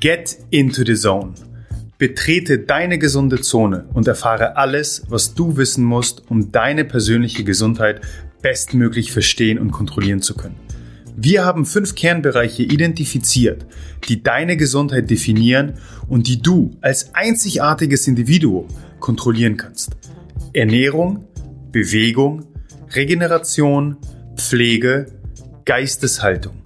Get into the zone. Betrete deine gesunde Zone und erfahre alles, was du wissen musst, um deine persönliche Gesundheit bestmöglich verstehen und kontrollieren zu können. Wir haben fünf Kernbereiche identifiziert, die deine Gesundheit definieren und die du als einzigartiges Individuum kontrollieren kannst. Ernährung, Bewegung, Regeneration, Pflege, Geisteshaltung.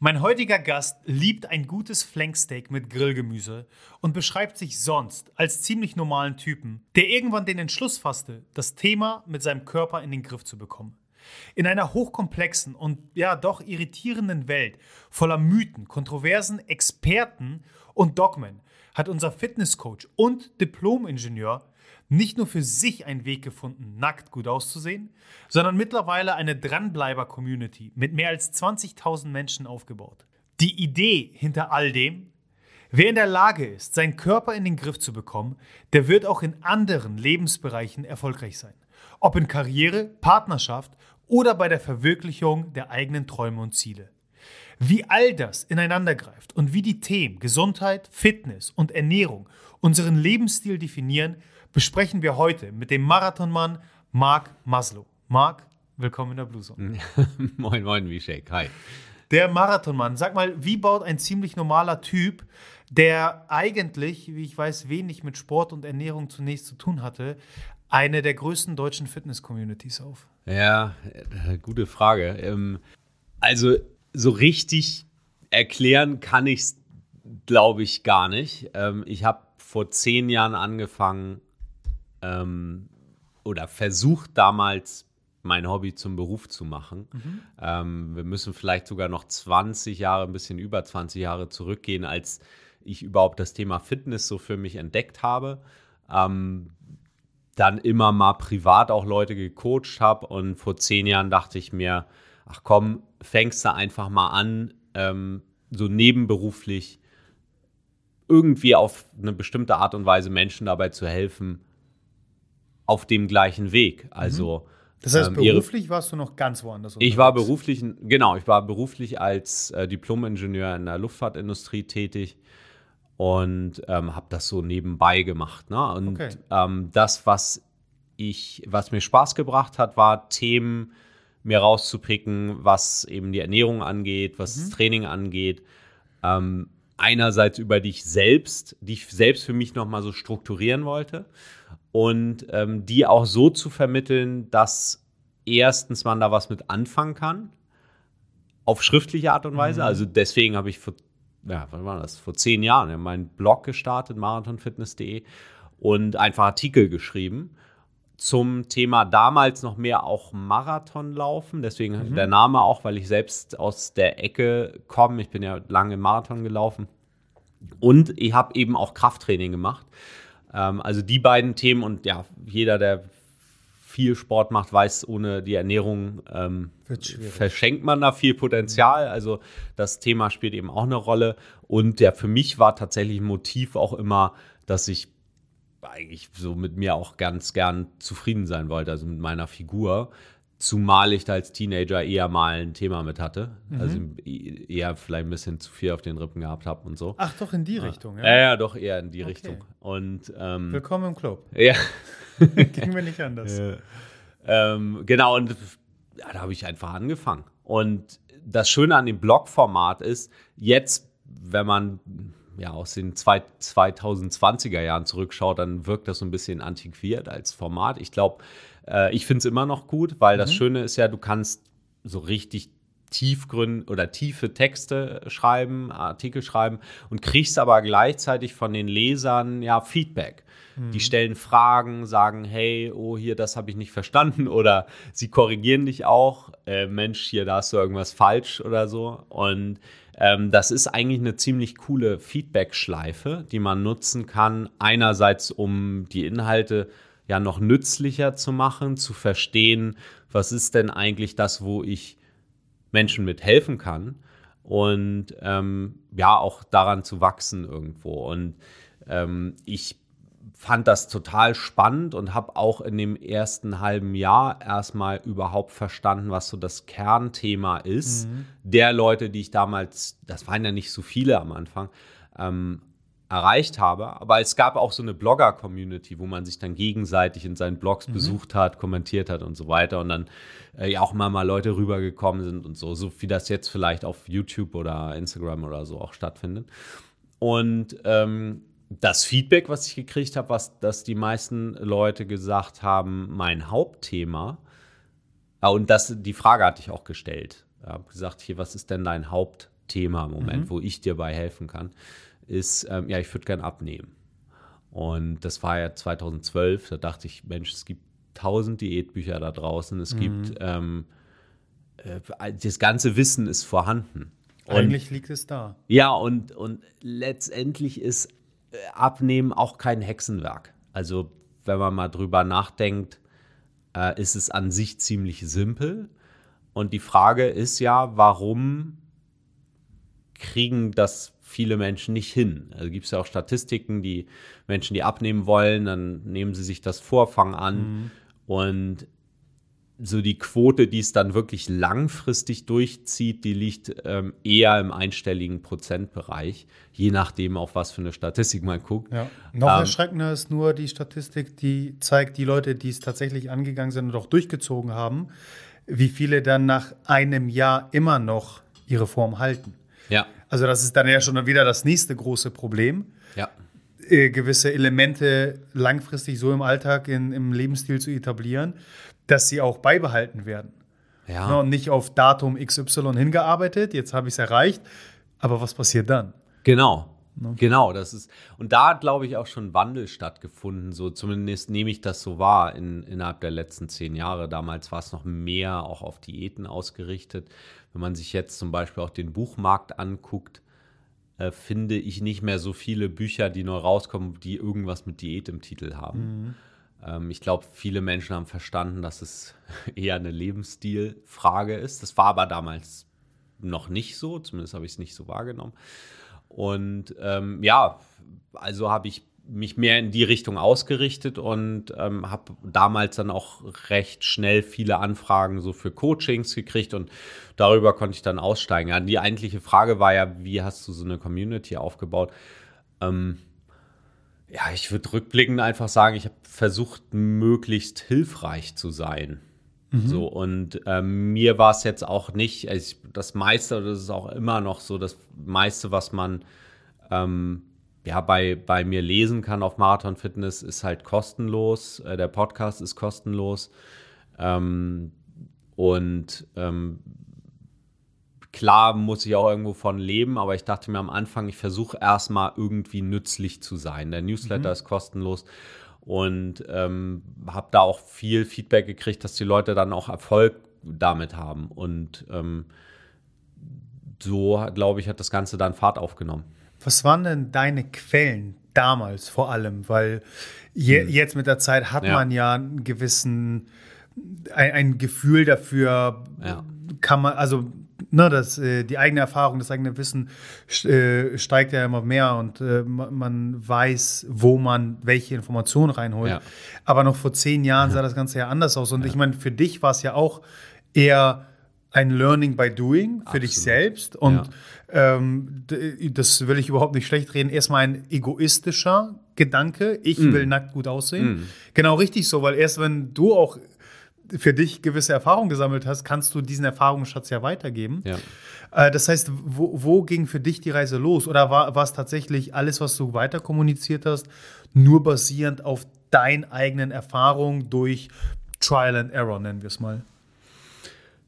Mein heutiger Gast liebt ein gutes Flanksteak mit Grillgemüse und beschreibt sich sonst als ziemlich normalen Typen, der irgendwann den Entschluss fasste, das Thema mit seinem Körper in den Griff zu bekommen. In einer hochkomplexen und ja doch irritierenden Welt voller Mythen, Kontroversen, Experten und Dogmen hat unser Fitnesscoach und Diplom-Ingenieur nicht nur für sich einen Weg gefunden, nackt gut auszusehen, sondern mittlerweile eine Dranbleiber-Community mit mehr als 20.000 Menschen aufgebaut. Die Idee hinter all dem, wer in der Lage ist, seinen Körper in den Griff zu bekommen, der wird auch in anderen Lebensbereichen erfolgreich sein. Ob in Karriere, Partnerschaft oder bei der Verwirklichung der eigenen Träume und Ziele. Wie all das ineinander greift und wie die Themen Gesundheit, Fitness und Ernährung unseren Lebensstil definieren, besprechen wir heute mit dem Marathonmann Marc Maslow. Marc, willkommen in der Blue Zone. moin, moin, Vishek. Hi. Der Marathonmann. Sag mal, wie baut ein ziemlich normaler Typ, der eigentlich, wie ich weiß, wenig mit Sport und Ernährung zunächst zu tun hatte, eine der größten deutschen Fitness-Communities auf? Ja, äh, gute Frage. Ähm, also so richtig erklären kann ich es, glaube ich, gar nicht. Ähm, ich habe vor zehn Jahren angefangen ähm, oder versucht damals mein Hobby zum Beruf zu machen. Mhm. Ähm, wir müssen vielleicht sogar noch 20 Jahre, ein bisschen über 20 Jahre zurückgehen, als ich überhaupt das Thema Fitness so für mich entdeckt habe. Ähm, dann immer mal privat auch Leute gecoacht habe und vor zehn Jahren dachte ich mir, ach komm, fängst du einfach mal an, ähm, so nebenberuflich irgendwie auf eine bestimmte Art und Weise Menschen dabei zu helfen, auf dem gleichen Weg. Also mhm. das heißt, ähm, beruflich ihre, warst du noch ganz woanders. Unterwegs. Ich war beruflich, genau, ich war beruflich als äh, Diplom-Ingenieur in der Luftfahrtindustrie tätig und ähm, habe das so nebenbei gemacht. Ne? Und okay. ähm, das, was ich, was mir Spaß gebracht hat, war Themen mir rauszupicken, was eben die Ernährung angeht, was mhm. das Training angeht. Ähm, einerseits über dich selbst, die ich selbst für mich nochmal so strukturieren wollte und ähm, die auch so zu vermitteln, dass erstens man da was mit anfangen kann, auf schriftliche Art und Weise. Mhm. Also deswegen habe ich vor ja, wann war das? Vor zehn Jahren, ja, meinen Blog gestartet, marathonfitness.de, und einfach Artikel geschrieben zum Thema damals noch mehr auch Marathonlaufen. Deswegen mhm. der Name auch, weil ich selbst aus der Ecke komme. Ich bin ja lange Marathon gelaufen. Und ich habe eben auch Krafttraining gemacht. Ähm, also die beiden Themen und ja, jeder, der viel Sport macht, weiß, ohne die Ernährung ähm, verschenkt man da viel Potenzial. Also das Thema spielt eben auch eine Rolle. Und ja, für mich war tatsächlich ein Motiv auch immer, dass ich eigentlich so mit mir auch ganz gern zufrieden sein wollte, also mit meiner Figur. Zumal ich da als Teenager eher mal ein Thema mit hatte. Mhm. Also eher vielleicht ein bisschen zu viel auf den Rippen gehabt habe und so. Ach, doch in die Richtung, ja? Ja, ja doch eher in die okay. Richtung. Und, ähm, Willkommen im Club. Ja. Ging mir nicht anders. Ja. Ähm, genau, und ja, da habe ich einfach angefangen. Und das Schöne an dem Blog-Format ist, jetzt, wenn man ja aus den zwei, 2020er Jahren zurückschaut, dann wirkt das so ein bisschen antiquiert als Format. Ich glaube, äh, ich finde es immer noch gut, weil mhm. das Schöne ist ja, du kannst so richtig tiefgrün oder tiefe Texte schreiben, Artikel schreiben und kriegst aber gleichzeitig von den Lesern ja Feedback. Die stellen Fragen, sagen, hey, oh, hier, das habe ich nicht verstanden. Oder sie korrigieren dich auch. Äh, Mensch, hier, da hast du irgendwas falsch oder so. Und ähm, das ist eigentlich eine ziemlich coole Feedback-Schleife, die man nutzen kann. Einerseits, um die Inhalte ja noch nützlicher zu machen, zu verstehen, was ist denn eigentlich das, wo ich Menschen mit helfen kann. Und ähm, ja, auch daran zu wachsen irgendwo. Und ähm, ich fand das total spannend und habe auch in dem ersten halben Jahr erstmal überhaupt verstanden, was so das Kernthema ist. Mhm. Der Leute, die ich damals, das waren ja nicht so viele am Anfang, ähm, erreicht habe. Aber es gab auch so eine Blogger-Community, wo man sich dann gegenseitig in seinen Blogs mhm. besucht hat, kommentiert hat und so weiter. Und dann äh, ja auch immer mal Leute rübergekommen sind und so, so wie das jetzt vielleicht auf YouTube oder Instagram oder so auch stattfindet. Und ähm, das Feedback, was ich gekriegt habe, was dass die meisten Leute gesagt haben, mein Hauptthema, äh, und das, die Frage hatte ich auch gestellt. Ich habe gesagt, hier, was ist denn dein Hauptthema im Moment, mhm. wo ich dir bei helfen kann, ist, ähm, ja, ich würde gern abnehmen. Und das war ja 2012, da dachte ich, Mensch, es gibt tausend Diätbücher da draußen, es mhm. gibt, ähm, äh, das ganze Wissen ist vorhanden. Und, Eigentlich liegt es da. Ja, und, und letztendlich ist äh, abnehmen auch kein Hexenwerk. Also wenn man mal drüber nachdenkt, äh, ist es an sich ziemlich simpel. Und die Frage ist ja, warum kriegen das viele Menschen nicht hin? Also gibt es ja auch Statistiken, die Menschen, die abnehmen wollen, dann nehmen sie sich das Vorfang an. Mhm. Und so die Quote, die es dann wirklich langfristig durchzieht, die liegt ähm, eher im einstelligen Prozentbereich, je nachdem, auf was für eine Statistik man guckt. Ja. Noch ähm, erschreckender ist nur die Statistik, die zeigt, die Leute, die es tatsächlich angegangen sind und auch durchgezogen haben, wie viele dann nach einem Jahr immer noch ihre Form halten. Ja. Also das ist dann ja schon wieder das nächste große Problem. Ja. Äh, gewisse Elemente langfristig so im Alltag, in, im Lebensstil zu etablieren dass sie auch beibehalten werden. Ja. Ne, und nicht auf Datum XY hingearbeitet, jetzt habe ich es erreicht, aber was passiert dann? Genau. Ne? Genau, das ist, und da hat, glaube ich, auch schon Wandel stattgefunden. So zumindest nehme ich das so wahr in, innerhalb der letzten zehn Jahre. Damals war es noch mehr auch auf Diäten ausgerichtet. Wenn man sich jetzt zum Beispiel auch den Buchmarkt anguckt, äh, finde ich nicht mehr so viele Bücher, die neu rauskommen, die irgendwas mit Diät im Titel haben. Mhm. Ähm, ich glaube, viele Menschen haben verstanden, dass es eher eine Lebensstilfrage ist. Das war aber damals noch nicht so, zumindest habe ich es nicht so wahrgenommen. Und ähm, ja, also habe ich mich mehr in die Richtung ausgerichtet und ähm, habe damals dann auch recht schnell viele Anfragen so für Coachings gekriegt und darüber konnte ich dann aussteigen. Ja, die eigentliche Frage war ja, wie hast du so eine Community aufgebaut? Ähm, ja, ich würde rückblickend einfach sagen, ich habe versucht, möglichst hilfreich zu sein. Mhm. So, und ähm, mir war es jetzt auch nicht, also ich, das meiste, das ist auch immer noch so, das meiste, was man ähm, ja bei, bei mir lesen kann auf Marathon Fitness, ist halt kostenlos. Äh, der Podcast ist kostenlos. Ähm, und ähm, Klar muss ich auch irgendwo von leben, aber ich dachte mir am Anfang, ich versuche erstmal irgendwie nützlich zu sein. Der Newsletter mhm. ist kostenlos und ähm, habe da auch viel Feedback gekriegt, dass die Leute dann auch Erfolg damit haben. Und ähm, so, glaube ich, hat das Ganze dann Fahrt aufgenommen. Was waren denn deine Quellen damals vor allem? Weil je, hm. jetzt mit der Zeit hat ja. man ja einen gewissen, ein, ein Gefühl dafür, ja. kann man, also ne, das, äh, die eigene Erfahrung, das eigene Wissen äh, steigt ja immer mehr und äh, man weiß, wo man welche Informationen reinholt. Ja. Aber noch vor zehn Jahren sah das Ganze ja anders aus. Und ja. ich meine, für dich war es ja auch eher ein Learning by Doing für Absolut. dich selbst. Und ja. ähm, das will ich überhaupt nicht schlecht reden. Erstmal ein egoistischer Gedanke. Ich mm. will nackt gut aussehen. Mm. Genau richtig so, weil erst wenn du auch für dich gewisse Erfahrungen gesammelt hast, kannst du diesen Erfahrungsschatz ja weitergeben. Ja. Äh, das heißt, wo, wo, ging für dich die Reise los? Oder war, war es tatsächlich alles, was du weiter kommuniziert hast, nur basierend auf deinen eigenen Erfahrungen durch Trial and Error, nennen wir es mal?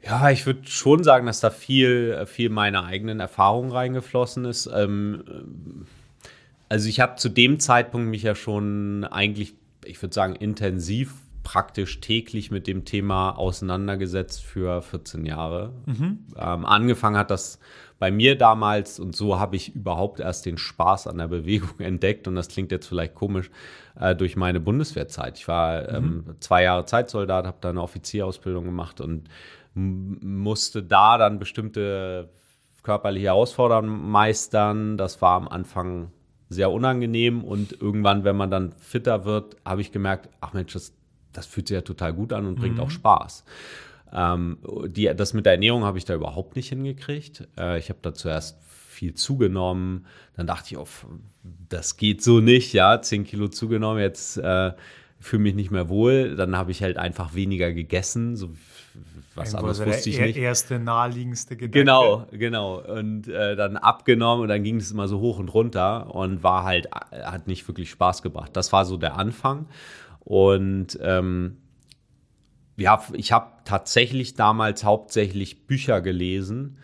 Ja, ich würde schon sagen, dass da viel, viel meiner eigenen Erfahrung reingeflossen ist. Ähm, also ich habe zu dem Zeitpunkt mich ja schon eigentlich, ich würde sagen, intensiv praktisch täglich mit dem Thema auseinandergesetzt für 14 Jahre. Mhm. Ähm, angefangen hat das bei mir damals und so habe ich überhaupt erst den Spaß an der Bewegung entdeckt und das klingt jetzt vielleicht komisch äh, durch meine Bundeswehrzeit. Ich war ähm, mhm. zwei Jahre Zeitsoldat, habe da eine Offizierausbildung gemacht und musste da dann bestimmte körperliche Herausforderungen meistern. Das war am Anfang sehr unangenehm und irgendwann, wenn man dann fitter wird, habe ich gemerkt, ach Mensch, das, das fühlt sich ja total gut an und bringt mhm. auch Spaß. Ähm, die, das mit der Ernährung habe ich da überhaupt nicht hingekriegt. Äh, ich habe da zuerst viel zugenommen. Dann dachte ich, oh, das geht so nicht, ja, 10 Kilo zugenommen, jetzt äh, fühle mich nicht mehr wohl. Dann habe ich halt einfach weniger gegessen, so was anderes also wusste ich der nicht. erste naheliegendste Gedanke. Genau, genau. Und äh, dann abgenommen und dann ging es immer so hoch und runter und war halt, hat nicht wirklich Spaß gebracht. Das war so der Anfang. Und ähm, ja, ich habe tatsächlich damals hauptsächlich Bücher gelesen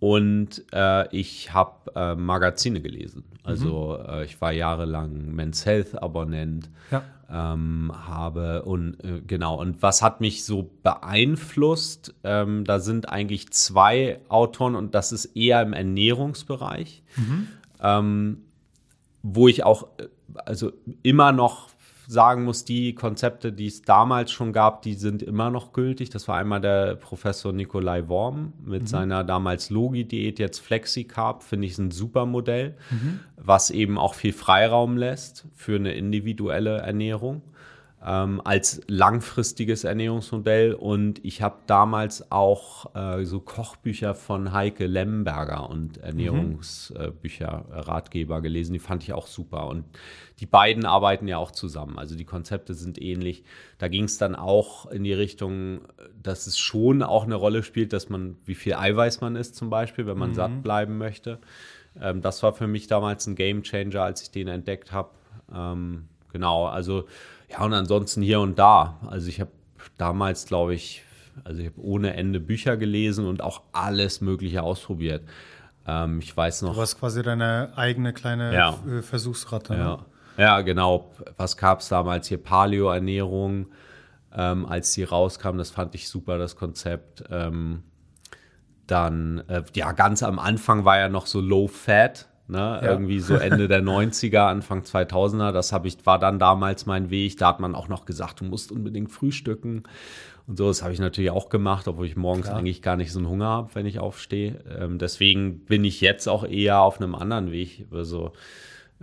und äh, ich habe äh, Magazine gelesen. Also mhm. äh, ich war jahrelang Men's Health Abonnent. Ja. Ähm, habe und äh, genau und was hat mich so beeinflusst? Ähm, da sind eigentlich zwei Autoren und das ist eher im Ernährungsbereich, mhm. ähm, wo ich auch äh, also immer noch sagen muss, die Konzepte, die es damals schon gab, die sind immer noch gültig. Das war einmal der Professor Nikolai Worm mit mhm. seiner damals Logi-Diät, jetzt FlexiCarb, finde ich ein super Modell, mhm. was eben auch viel Freiraum lässt für eine individuelle Ernährung ähm, als langfristiges Ernährungsmodell. Und ich habe damals auch äh, so Kochbücher von Heike Lemberger und Ernährungsbücher, mhm. Ratgeber gelesen. Die fand ich auch super. Und die beiden arbeiten ja auch zusammen. Also die Konzepte sind ähnlich. Da ging es dann auch in die Richtung, dass es schon auch eine Rolle spielt, dass man, wie viel Eiweiß man isst zum Beispiel, wenn man mhm. satt bleiben möchte. Ähm, das war für mich damals ein Game Changer, als ich den entdeckt habe. Ähm, genau, also ja, und ansonsten hier und da. Also ich habe damals, glaube ich, also ich habe ohne Ende Bücher gelesen und auch alles Mögliche ausprobiert. Ähm, ich weiß noch. Du warst quasi deine eigene kleine ja. Äh, Versuchsratte. Ne? Ja. ja, genau. Was gab es damals hier? Paleo-Ernährung, ähm, als die rauskam, das fand ich super, das Konzept. Ähm, dann, äh, ja, ganz am Anfang war ja noch so Low Fat. Ne? Ja. Irgendwie so Ende der 90er, Anfang 2000er. Das habe ich, war dann damals mein Weg. Da hat man auch noch gesagt, du musst unbedingt frühstücken. Und so, das habe ich natürlich auch gemacht, obwohl ich morgens Klar. eigentlich gar nicht so einen Hunger habe, wenn ich aufstehe. Ähm, deswegen bin ich jetzt auch eher auf einem anderen Weg. Also,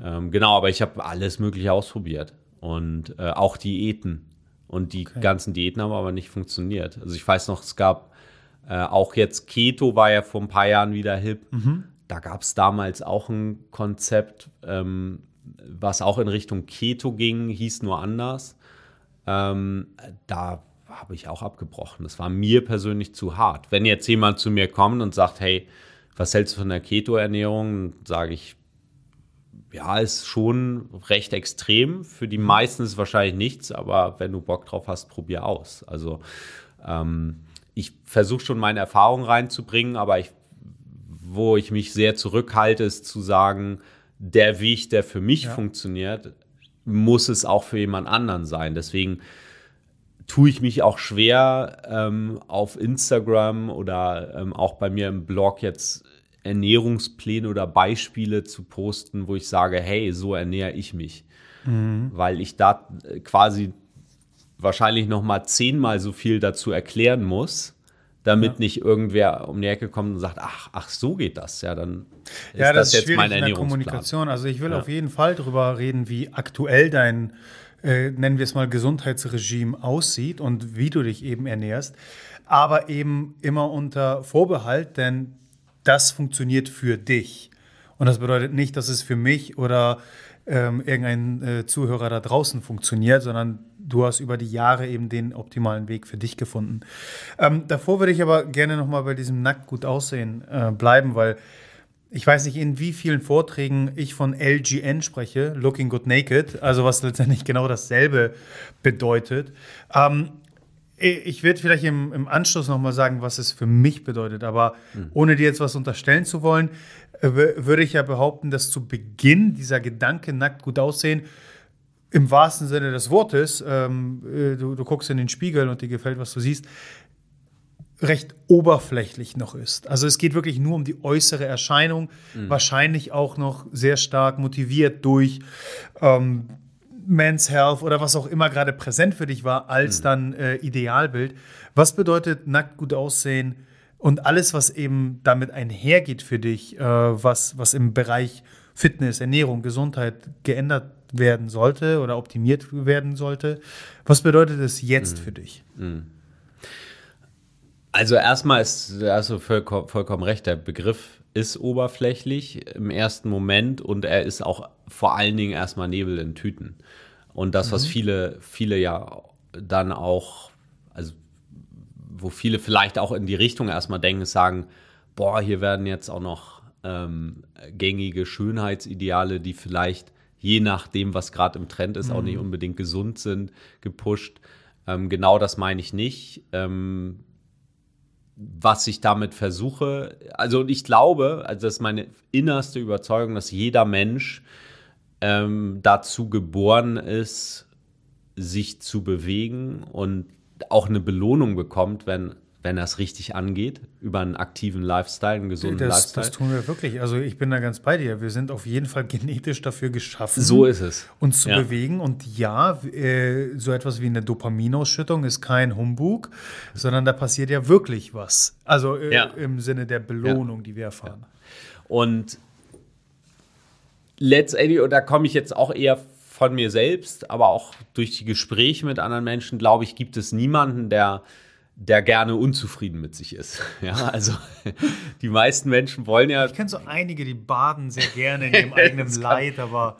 ähm, genau, aber ich habe alles Mögliche ausprobiert. Und äh, auch Diäten. Und die okay. ganzen Diäten haben aber nicht funktioniert. Also ich weiß noch, es gab äh, auch jetzt Keto war ja vor ein paar Jahren wieder hip. Mhm da gab es damals auch ein Konzept, ähm, was auch in Richtung Keto ging, hieß nur anders. Ähm, da habe ich auch abgebrochen. Das war mir persönlich zu hart. Wenn jetzt jemand zu mir kommt und sagt, hey, was hältst du von der Keto-Ernährung? Sage ich, ja, ist schon recht extrem. Für die meisten ist es wahrscheinlich nichts, aber wenn du Bock drauf hast, probier aus. Also ähm, ich versuche schon meine Erfahrungen reinzubringen, aber ich wo ich mich sehr zurückhalte, ist zu sagen, der Weg, der für mich ja. funktioniert, muss es auch für jemand anderen sein. Deswegen tue ich mich auch schwer, ähm, auf Instagram oder ähm, auch bei mir im Blog jetzt Ernährungspläne oder Beispiele zu posten, wo ich sage, hey, so ernähre ich mich. Mhm. Weil ich da quasi wahrscheinlich noch mal zehnmal so viel dazu erklären muss, damit ja. nicht irgendwer um die Ecke kommt und sagt, ach, ach, so geht das. Ja, dann ist ja, das, das ist jetzt mein Ernährungsplan. Kommunikation. Also ich will ja. auf jeden Fall darüber reden, wie aktuell dein, äh, nennen wir es mal, Gesundheitsregime aussieht und wie du dich eben ernährst. Aber eben immer unter Vorbehalt, denn das funktioniert für dich. Und das bedeutet nicht, dass es für mich oder ähm, irgendein äh, Zuhörer da draußen funktioniert, sondern du hast über die Jahre eben den optimalen Weg für dich gefunden. Ähm, davor würde ich aber gerne nochmal bei diesem nackt gut aussehen äh, bleiben, weil ich weiß nicht, in wie vielen Vorträgen ich von LGN spreche, Looking Good Naked, also was letztendlich genau dasselbe bedeutet. Ähm, Ich werde vielleicht im, im Anschluss nochmal sagen, was es für mich bedeutet, aber mhm. ohne dir jetzt was unterstellen zu wollen, äh, würde ich ja behaupten, dass zu Beginn dieser Gedanke nackt gut aussehen, im wahrsten Sinne des Wortes, ähm, äh, du, du guckst in den Spiegel und dir gefällt, was du siehst, recht oberflächlich noch ist. Also es geht wirklich nur um die äußere Erscheinung, mhm. wahrscheinlich auch noch sehr stark motiviert durch ähm, Men's Health oder was auch immer gerade präsent für dich war, als mhm. dann äh, Idealbild. Was bedeutet nackt gut aussehen und alles, was eben damit einhergeht für dich, äh, was, was im Bereich Fitness, Ernährung, Gesundheit geändert werden sollte oder optimiert werden sollte? Was bedeutet es jetzt mhm. für dich? Mhm. Also erstmal ist, hast du vollkommen, vollkommen recht, der Begriff ist oberflächlich im ersten Moment und er ist auch vor allen Dingen erstmal Nebel in Tüten. Und das, was mhm. viele, viele ja dann auch, also wo viele vielleicht auch in die Richtung erstmal denken, sagen, boah, hier werden jetzt auch noch ähm, gängige Schönheitsideale, die vielleicht je nachdem, was gerade im Trend ist, mhm. auch nicht unbedingt gesund sind, gepusht. Ähm, genau das meine ich nicht. Ähm, was ich damit versuche, also ich glaube, also das ist meine innerste Überzeugung, dass jeder Mensch ähm, dazu geboren ist, sich zu bewegen und auch eine Belohnung bekommt, wenn wenn er es richtig angeht, über einen aktiven Lifestyle, einen gesunden das, Lifestyle. Das tun wir wirklich. Also ich bin da ganz bei dir. Wir sind auf jeden Fall genetisch dafür geschaffen. So ist es. Uns zu ja. bewegen. Und ja, äh, so etwas wie eine Dopaminausschüttung ist kein Humbug, sondern da passiert ja wirklich was. Also äh, ja. im Sinne der Belohnung, ja. die wir erfahren. Und letztendlich, und da komme ich jetzt auch eher von mir selbst, aber auch durch die Gespräche mit anderen Menschen, glaube ich, gibt es niemanden, der der gerne unzufrieden mit sich ist. Ja, also die meisten Menschen wollen ja. Ich kenne so einige, die baden sehr gerne in ihrem eigenen Leid, aber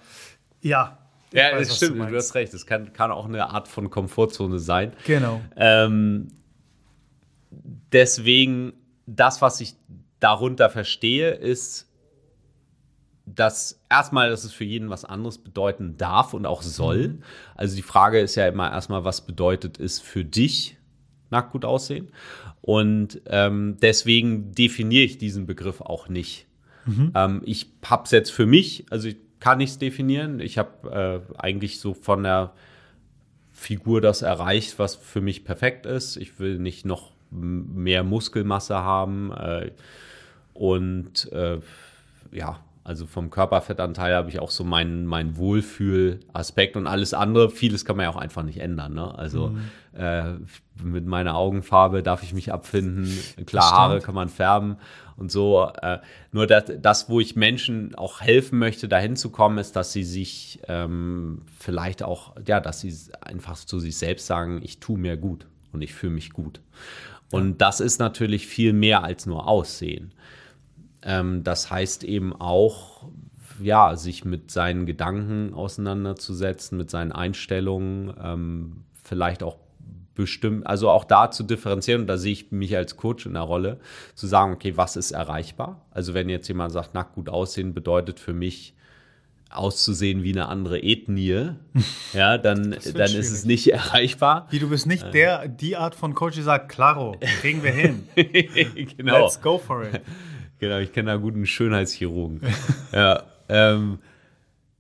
ja. Ja, weiß, das stimmt, du, du, hast recht. Das kann, kann auch eine Art von Komfortzone sein. Genau. Ähm, deswegen, das, was ich darunter verstehe, ist, dass erstmal, dass es für jeden was anderes bedeuten darf und auch soll. Mhm. Also die Frage ist ja immer erstmal, was bedeutet es für dich? Nackt gut aussehen. Und ähm, deswegen definiere ich diesen Begriff auch nicht. Mhm. Ähm, ich habe es jetzt für mich, also ich kann nichts definieren. Ich habe äh, eigentlich so von der Figur das erreicht, was für mich perfekt ist. Ich will nicht noch mehr Muskelmasse haben. Äh, und äh, ja, also vom Körperfettanteil habe ich auch so meinen mein Wohlfühlaspekt und alles andere. Vieles kann man ja auch einfach nicht ändern. Ne? Also mhm. äh, mit meiner Augenfarbe darf ich mich abfinden. Klar, Haare kann man färben und so. Äh, nur das, das, wo ich Menschen auch helfen möchte, dahin zu kommen, ist, dass sie sich ähm, vielleicht auch, ja, dass sie einfach zu sich selbst sagen, ich tue mir gut und ich fühle mich gut. Und ja. das ist natürlich viel mehr als nur Aussehen. Ähm, das heißt eben auch, ja, sich mit seinen Gedanken auseinanderzusetzen, mit seinen Einstellungen, ähm, vielleicht auch bestimmt, also auch da zu differenzieren, und da sehe ich mich als Coach in der Rolle, zu sagen, okay, was ist erreichbar? Also wenn jetzt jemand sagt, nackt gut aussehen bedeutet für mich, auszusehen wie eine andere Ethnie, ja, dann, dann schwierig. ist es nicht erreichbar. Wie du bist nicht der, die Art von Coach, die sagt, klaro, kriegen wir hin. genau. Let's go for it. Genau, ich kenne da guten Schönheitschirurgen. ja, ähm,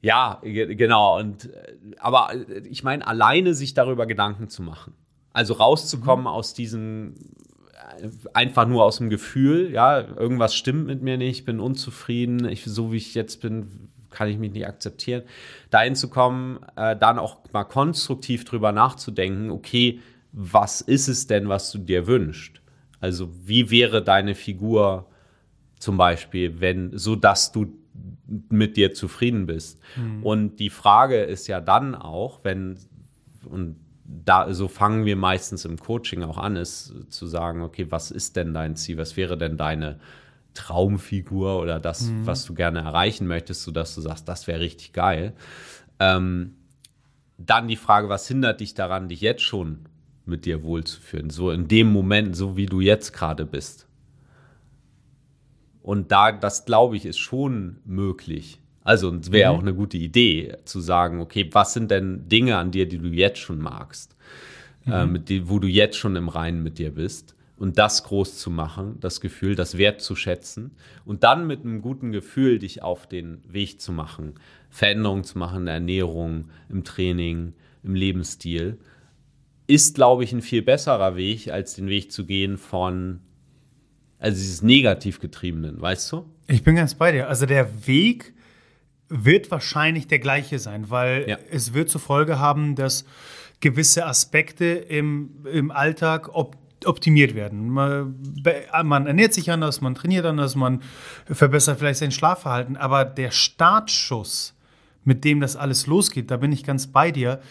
ja, genau. Und aber ich meine, alleine sich darüber Gedanken zu machen. Also rauszukommen mhm. aus diesem einfach nur aus dem Gefühl, ja, irgendwas stimmt mit mir nicht, bin unzufrieden, ich, so wie ich jetzt bin, kann ich mich nicht akzeptieren. Dahin zu kommen, äh, dann auch mal konstruktiv drüber nachzudenken, okay, was ist es denn, was du dir wünschst? Also, wie wäre deine Figur zum Beispiel, wenn, so dass du mit dir zufrieden bist. Mhm. Und die Frage ist ja dann auch, wenn, und da, so fangen wir meistens im Coaching auch an, ist zu sagen, okay, was ist denn dein Ziel? Was wäre denn deine Traumfigur oder das, mhm. was du gerne erreichen möchtest, sodass du sagst, das wäre richtig geil. Ähm, dann die Frage, was hindert dich daran, dich jetzt schon mit dir wohlzufühlen? So in dem Moment, so wie du jetzt gerade bist. Und da, das glaube ich, ist schon möglich. Also, es wäre mhm. auch eine gute Idee, zu sagen, okay, was sind denn Dinge an dir, die du jetzt schon magst? mhm. äh, mit die, wo du jetzt schon im Reinen mit dir bist. Und das groß zu machen, das Gefühl, das Wert zu schätzen und dann mit einem guten Gefühl dich auf den Weg zu machen, Veränderungen zu machen in der Ernährung, im Training, im Lebensstil, ist, glaube ich, ein viel besserer Weg, als den Weg zu gehen von, also dieses negativ getriebenen, weißt du? Ich bin ganz bei dir. Also der Weg wird wahrscheinlich der gleiche sein, weil ja. es wird zur Folge haben, dass gewisse Aspekte im, im Alltag op optimiert werden. Man, man, ernährt sich anders, man trainiert anders, man verbessert vielleicht sein Schlafverhalten, aber der Startschuss, mit dem das alles losgeht, da bin ich ganz bei dir,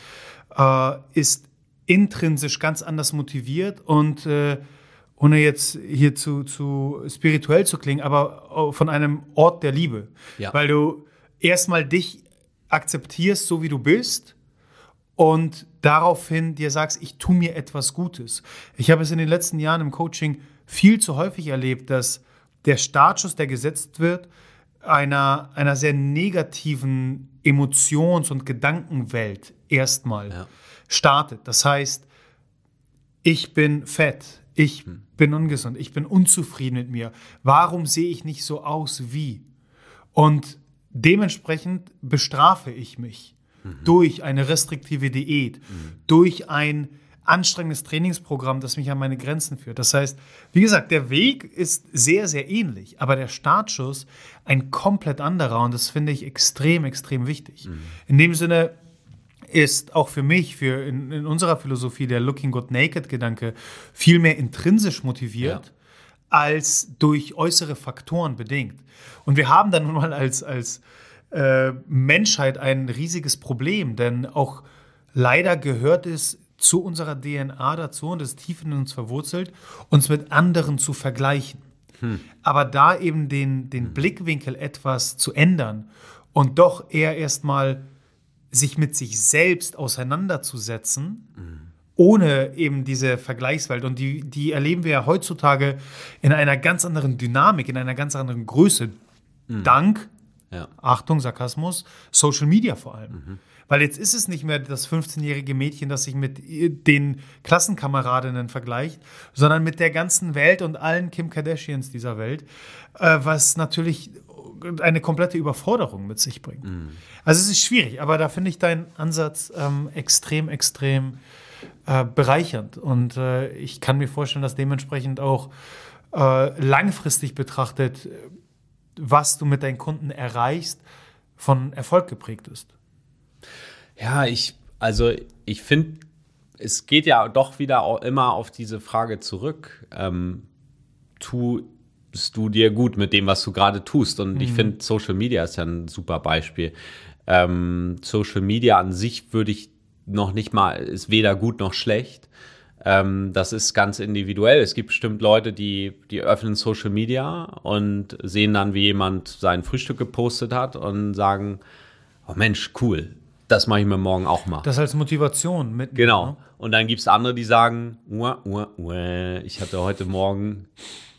äh, ist intrinsisch ganz anders motiviert und äh, ohne jetzt hier zu, zu spirituell zu klingen, aber von einem Ort der Liebe. Ja. Weil du erstmal dich akzeptierst, so wie du bist und daraufhin dir sagst, ich tue mir etwas Gutes. Ich habe es in den letzten Jahren im Coaching viel zu häufig erlebt, dass der Startschuss, der gesetzt wird, einer, einer sehr negativen Emotions- und Gedankenwelt erstmal ja. startet. Das heißt, ich bin fett, ich hm. Bin ungesund, ich bin unzufrieden mit mir. Warum sehe ich nicht so aus wie? Und dementsprechend bestrafe ich mich mhm. durch eine restriktive Diät, mhm. durch ein anstrengendes Trainingsprogramm, das mich an meine Grenzen führt. Das heißt, wie gesagt, der Weg ist sehr, sehr ähnlich, aber der Startschuss ein komplett anderer und das finde ich extrem, extrem wichtig. Mhm. In dem Sinne ist auch für mich, für in, in, unserer Philosophie der Looking Good Naked Gedanke viel mehr intrinsisch motiviert. Ja als durch äußere Faktoren bedingt. Und wir haben dann nun mal als, als äh, Menschheit ein riesiges Problem, denn auch leider gehört es zu unserer DNA dazu und ist tief in uns verwurzelt, uns mit anderen zu vergleichen. Hm. Aber da eben den, den hm. Blickwinkel etwas zu ändern und doch eher erstmal sich mit sich selbst auseinanderzusetzen, hm. ohne eben diese Vergleichswelt. Und die, die erleben wir ja heutzutage in einer ganz anderen Dynamik, in einer ganz anderen Größe. Hm. Dank, ja. Achtung, Sarkasmus, Social Media vor allem. Mhm. Weil jetzt ist es nicht mehr das 15-jährige Mädchen, das sich mit den Klassenkameradinnen vergleicht, sondern mit der ganzen Welt und allen Kim Kardashians dieser Welt, äh, was natürlich eine komplette Überforderung mit sich bringt. Mhm. Also es ist schwierig, aber da finde ich deinen Ansatz ähm, extrem, extrem äh, bereichernd. Und äh, ich kann mir vorstellen, dass dementsprechend auch äh, langfristig betrachtet, was du mit deinen Kunden erreichst, von Erfolg geprägt ist. Ja, ich, also ich finde, es geht ja doch wieder auch immer auf diese Frage zurück. Ähm, tust du dir gut mit dem, was du gerade tust? Und mhm. ich finde, Social Media ist ja ein super Beispiel. Ähm, Social Media an sich würde ich noch nicht mal, ist weder gut noch schlecht. Ähm, das ist ganz individuell. Es gibt bestimmt Leute, die, die öffnen Social Media und sehen dann, wie jemand sein Frühstück gepostet hat und sagen, oh Mensch, cool, das mache ich mir morgen auch mal. Das als Motivation mit. Genau. Ne? Und dann gibt es andere, die sagen, uah, uah, uah, ich hatte heute Morgen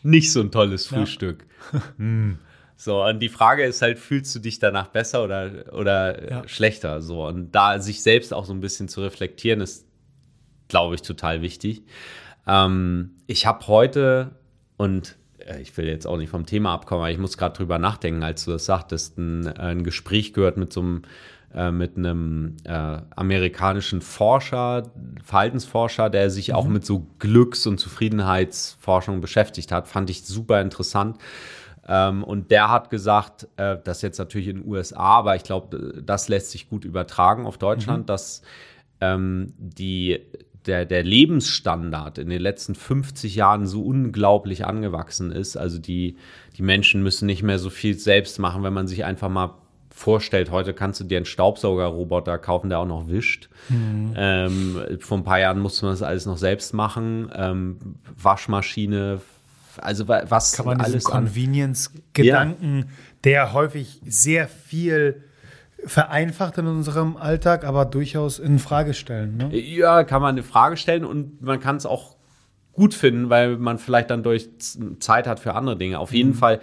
nicht so ein tolles Frühstück. Ja. hm. So, und die Frage ist halt, fühlst du dich danach besser oder, oder ja. schlechter? So, und da sich selbst auch so ein bisschen zu reflektieren, ist, glaube ich, total wichtig. Ähm, ich habe heute, und äh, ich will jetzt auch nicht vom Thema abkommen, aber ich muss gerade drüber nachdenken, als du das sagtest, ein, ein Gespräch gehört mit so einem äh, mit einem äh, amerikanischen Forscher, Verhaltensforscher, der sich mhm. auch mit so Glücks- und Zufriedenheitsforschung beschäftigt hat. Fand ich super interessant. Ähm, und der hat gesagt, äh, das jetzt natürlich in den USA, aber ich glaube, das lässt sich gut übertragen auf Deutschland, mhm. dass ähm, die der, der Lebensstandard in den letzten 50 Jahren so unglaublich angewachsen ist. Also die, die Menschen müssen nicht mehr so viel selbst machen, wenn man sich einfach mal vorstellt, heute kannst du dir einen Staubsaugerroboter kaufen, der auch noch wischt. Mhm. Ähm, vor ein paar Jahren musste man das alles noch selbst machen. Ähm, Waschmaschine, also was kann man alles Convenience-Gedanken, ja. der häufig sehr viel vereinfacht in unserem Alltag, aber durchaus in Frage stellen. Ne? Ja, kann man eine Frage stellen und man kann es auch gut finden, weil man vielleicht dann durch Zeit hat für andere Dinge. Auf jeden mhm. Fall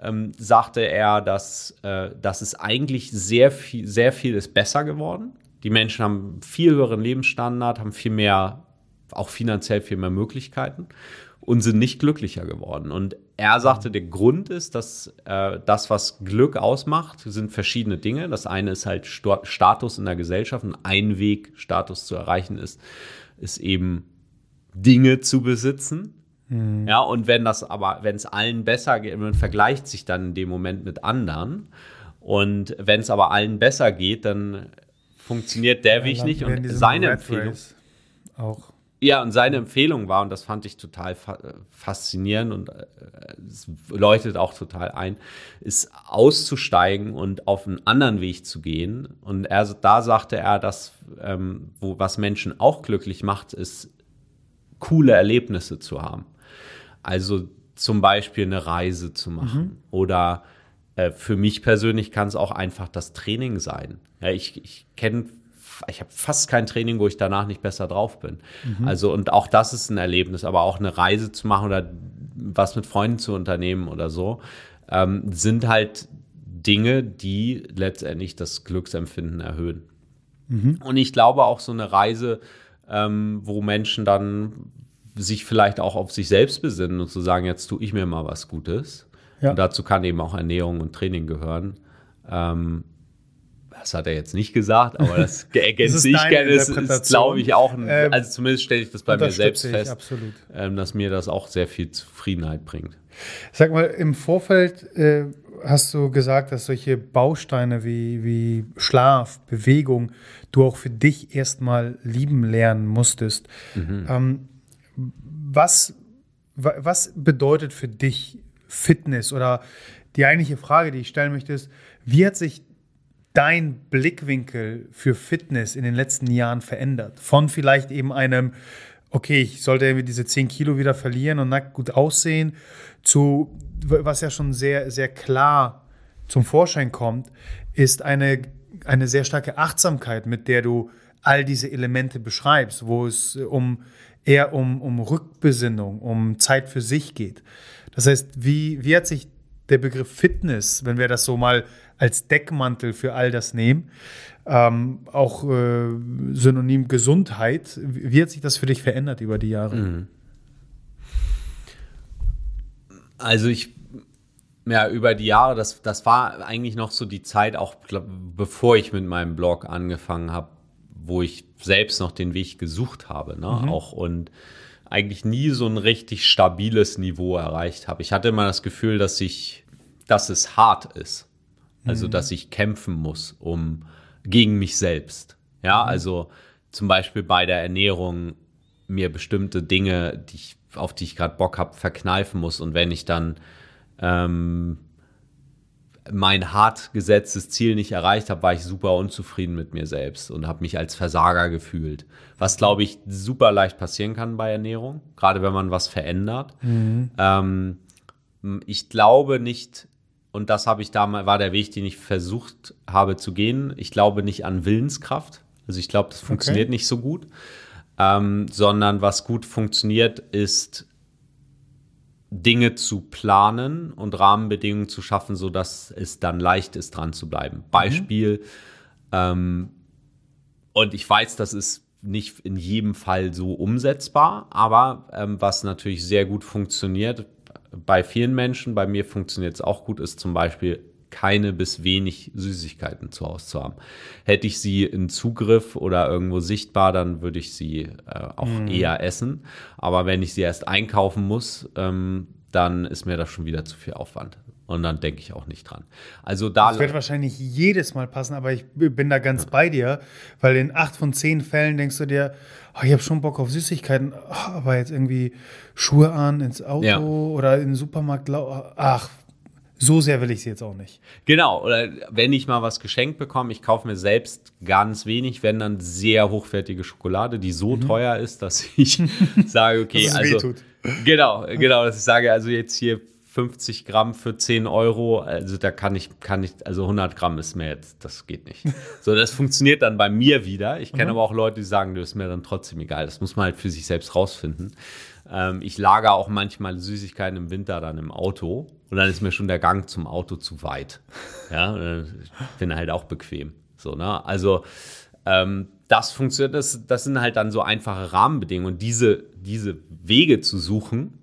ähm, sagte er, dass, äh, dass es eigentlich sehr viel, sehr viel ist besser geworden. Die Menschen haben viel höheren Lebensstandard, haben viel mehr auch finanziell viel mehr Möglichkeiten und sind nicht glücklicher geworden. Und er sagte, der Grund ist, dass äh, das, was Glück ausmacht, sind verschiedene Dinge. Das eine ist halt St Status in der Gesellschaft. Und ein Weg, Status zu erreichen, ist, ist eben Dinge zu besitzen. Mhm. Ja, und wenn das aber, wenn es allen besser geht, man vergleicht sich dann in dem Moment mit anderen. Und wenn es aber allen besser geht, dann funktioniert der ja, Weg nicht. Und seine Empfehlung. Auch ja, und seine Empfehlung war, und das fand ich total fa faszinierend und äh, es leuchtet auch total ein, ist auszusteigen und auf einen anderen Weg zu gehen. Und er, da sagte er, dass ähm, wo, was Menschen auch glücklich macht, ist coole Erlebnisse zu haben. Also zum Beispiel eine Reise zu machen mhm. oder äh, für mich persönlich kann es auch einfach das Training sein. Ja, ich ich kenne ich habe fast kein Training, wo ich danach nicht besser drauf bin. Mhm. Also und auch das ist ein Erlebnis, aber auch eine Reise zu machen oder was mit Freunden zu unternehmen oder so, ähm, sind halt Dinge, die letztendlich das Glücksempfinden erhöhen. Mhm. Und ich glaube auch so eine Reise, ähm, wo Menschen dann sich vielleicht auch auf sich selbst besinnen und zu sagen, jetzt tue ich mir mal was Gutes. Ja. Und dazu kann eben auch Ernährung und Training gehören. Ähm, das hat er jetzt nicht gesagt, aber das ergänze ich gerne. Das ist, glaube ich, auch, ein, ähm, also zumindest stelle ich das bei mir selbst fest, ähm, dass mir das auch sehr viel Zufriedenheit bringt. Sag mal, im Vorfeld äh, hast du gesagt, dass solche Bausteine wie, wie Schlaf, Bewegung, du auch für dich erstmal lieben lernen musstest. Mhm. Ähm, was, was bedeutet für dich Fitness? Oder die eigentliche Frage, die ich stellen möchte, ist, wie hat sich dein Blickwinkel für Fitness in den letzten Jahren verändert? Von vielleicht eben einem, okay, ich sollte irgendwie diese 10 Kilo wieder verlieren und nackt gut aussehen, zu, was ja schon sehr, sehr klar zum Vorschein kommt, ist eine, eine sehr starke Achtsamkeit, mit der du all diese Elemente beschreibst, wo es um eher um, um Rückbesinnung, um Zeit für sich geht. Das heißt, wie, wie hat sich der Begriff Fitness, wenn wir das so mal als Deckmantel für all das nehmen. Ähm, auch äh, Synonym Gesundheit. Wie hat sich das für dich verändert über die Jahre? Mhm. Also ich, ja, über die Jahre, das, das war eigentlich noch so die Zeit, auch glaub, bevor ich mit meinem Blog angefangen habe, wo ich selbst noch den Weg gesucht habe. Ne? Mhm. Auch und eigentlich nie so ein richtig stabiles Niveau erreicht habe. Ich hatte immer das Gefühl, dass ich, dass es hart ist. Also, mhm. dass ich kämpfen muss um gegen mich selbst. Ja, mhm. also zum Beispiel bei der Ernährung mir bestimmte Dinge, die ich, auf die ich gerade Bock habe, verkneifen muss. Und wenn ich dann ähm, mein hart gesetztes Ziel nicht erreicht habe, war ich super unzufrieden mit mir selbst und habe mich als Versager gefühlt. Was, glaube ich, super leicht passieren kann bei Ernährung, gerade wenn man was verändert. Mhm. Ähm, ich glaube nicht, und das habe ich damals, war der Weg, den ich versucht habe zu gehen. Ich glaube nicht an Willenskraft. Also ich glaube, das funktioniert okay. nicht so gut. Ähm, sondern was gut funktioniert, ist Dinge zu planen und Rahmenbedingungen zu schaffen, sodass es dann leicht ist, dran zu bleiben. Mhm. Beispiel, ähm, und ich weiß, das ist nicht in jedem Fall so umsetzbar, aber ähm, was natürlich sehr gut funktioniert, bei vielen Menschen, bei mir funktioniert es auch gut, ist zum Beispiel keine bis wenig Süßigkeiten zu Hause zu haben. Hätte ich sie in Zugriff oder irgendwo sichtbar, dann würde ich sie äh, auch mm. eher essen. Aber wenn ich sie erst einkaufen muss, ähm, dann ist mir das schon wieder zu viel Aufwand. Und dann denke ich auch nicht dran. Also da. Das wird wahrscheinlich jedes Mal passen, aber ich bin da ganz ja. bei dir, weil in acht von zehn Fällen denkst du dir, oh, ich habe schon Bock auf Süßigkeiten, oh, aber jetzt irgendwie Schuhe an ins Auto ja. oder in den Supermarkt, ach, so sehr will ich sie jetzt auch nicht. Genau, oder wenn ich mal was geschenkt bekomme, ich kaufe mir selbst ganz wenig, wenn dann sehr hochwertige Schokolade, die so mhm. teuer ist, dass ich sage, okay, also wehtut. genau, genau, dass ich sage, also jetzt hier 50 Gramm für 10 Euro, also da kann ich, kann ich, also 100 Gramm ist mir jetzt, das geht nicht. So, das funktioniert dann bei mir wieder. Ich kenne mhm. aber auch Leute, die sagen, das ist mir dann trotzdem egal. Das muss man halt für sich selbst rausfinden. Ähm, ich lagere auch manchmal Süßigkeiten im Winter dann im Auto und dann ist mir schon der Gang zum Auto zu weit. Ja, ich bin halt auch bequem. So, ne? Also, ähm, das funktioniert, das, das sind halt dann so einfache Rahmenbedingungen. Und diese, diese Wege zu suchen,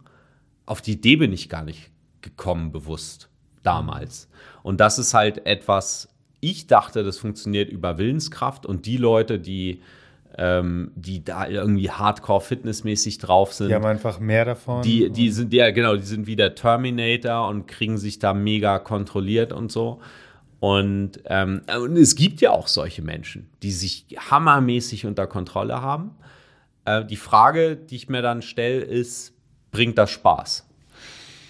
auf die Idee bin ich gar nicht gekommen, bewusst damals. Und das ist halt etwas, ich dachte, das funktioniert über Willenskraft und die Leute, die, ähm, die da irgendwie hardcore fitnessmäßig drauf sind. Die haben einfach mehr davon. Die, die sind, ja, genau, die sind wie der Terminator und kriegen sich da mega kontrolliert und so. Und, ähm, und es gibt ja auch solche Menschen, die sich hammermäßig unter Kontrolle haben. Äh, die Frage, die ich mir dann stelle, ist, bringt das Spaß?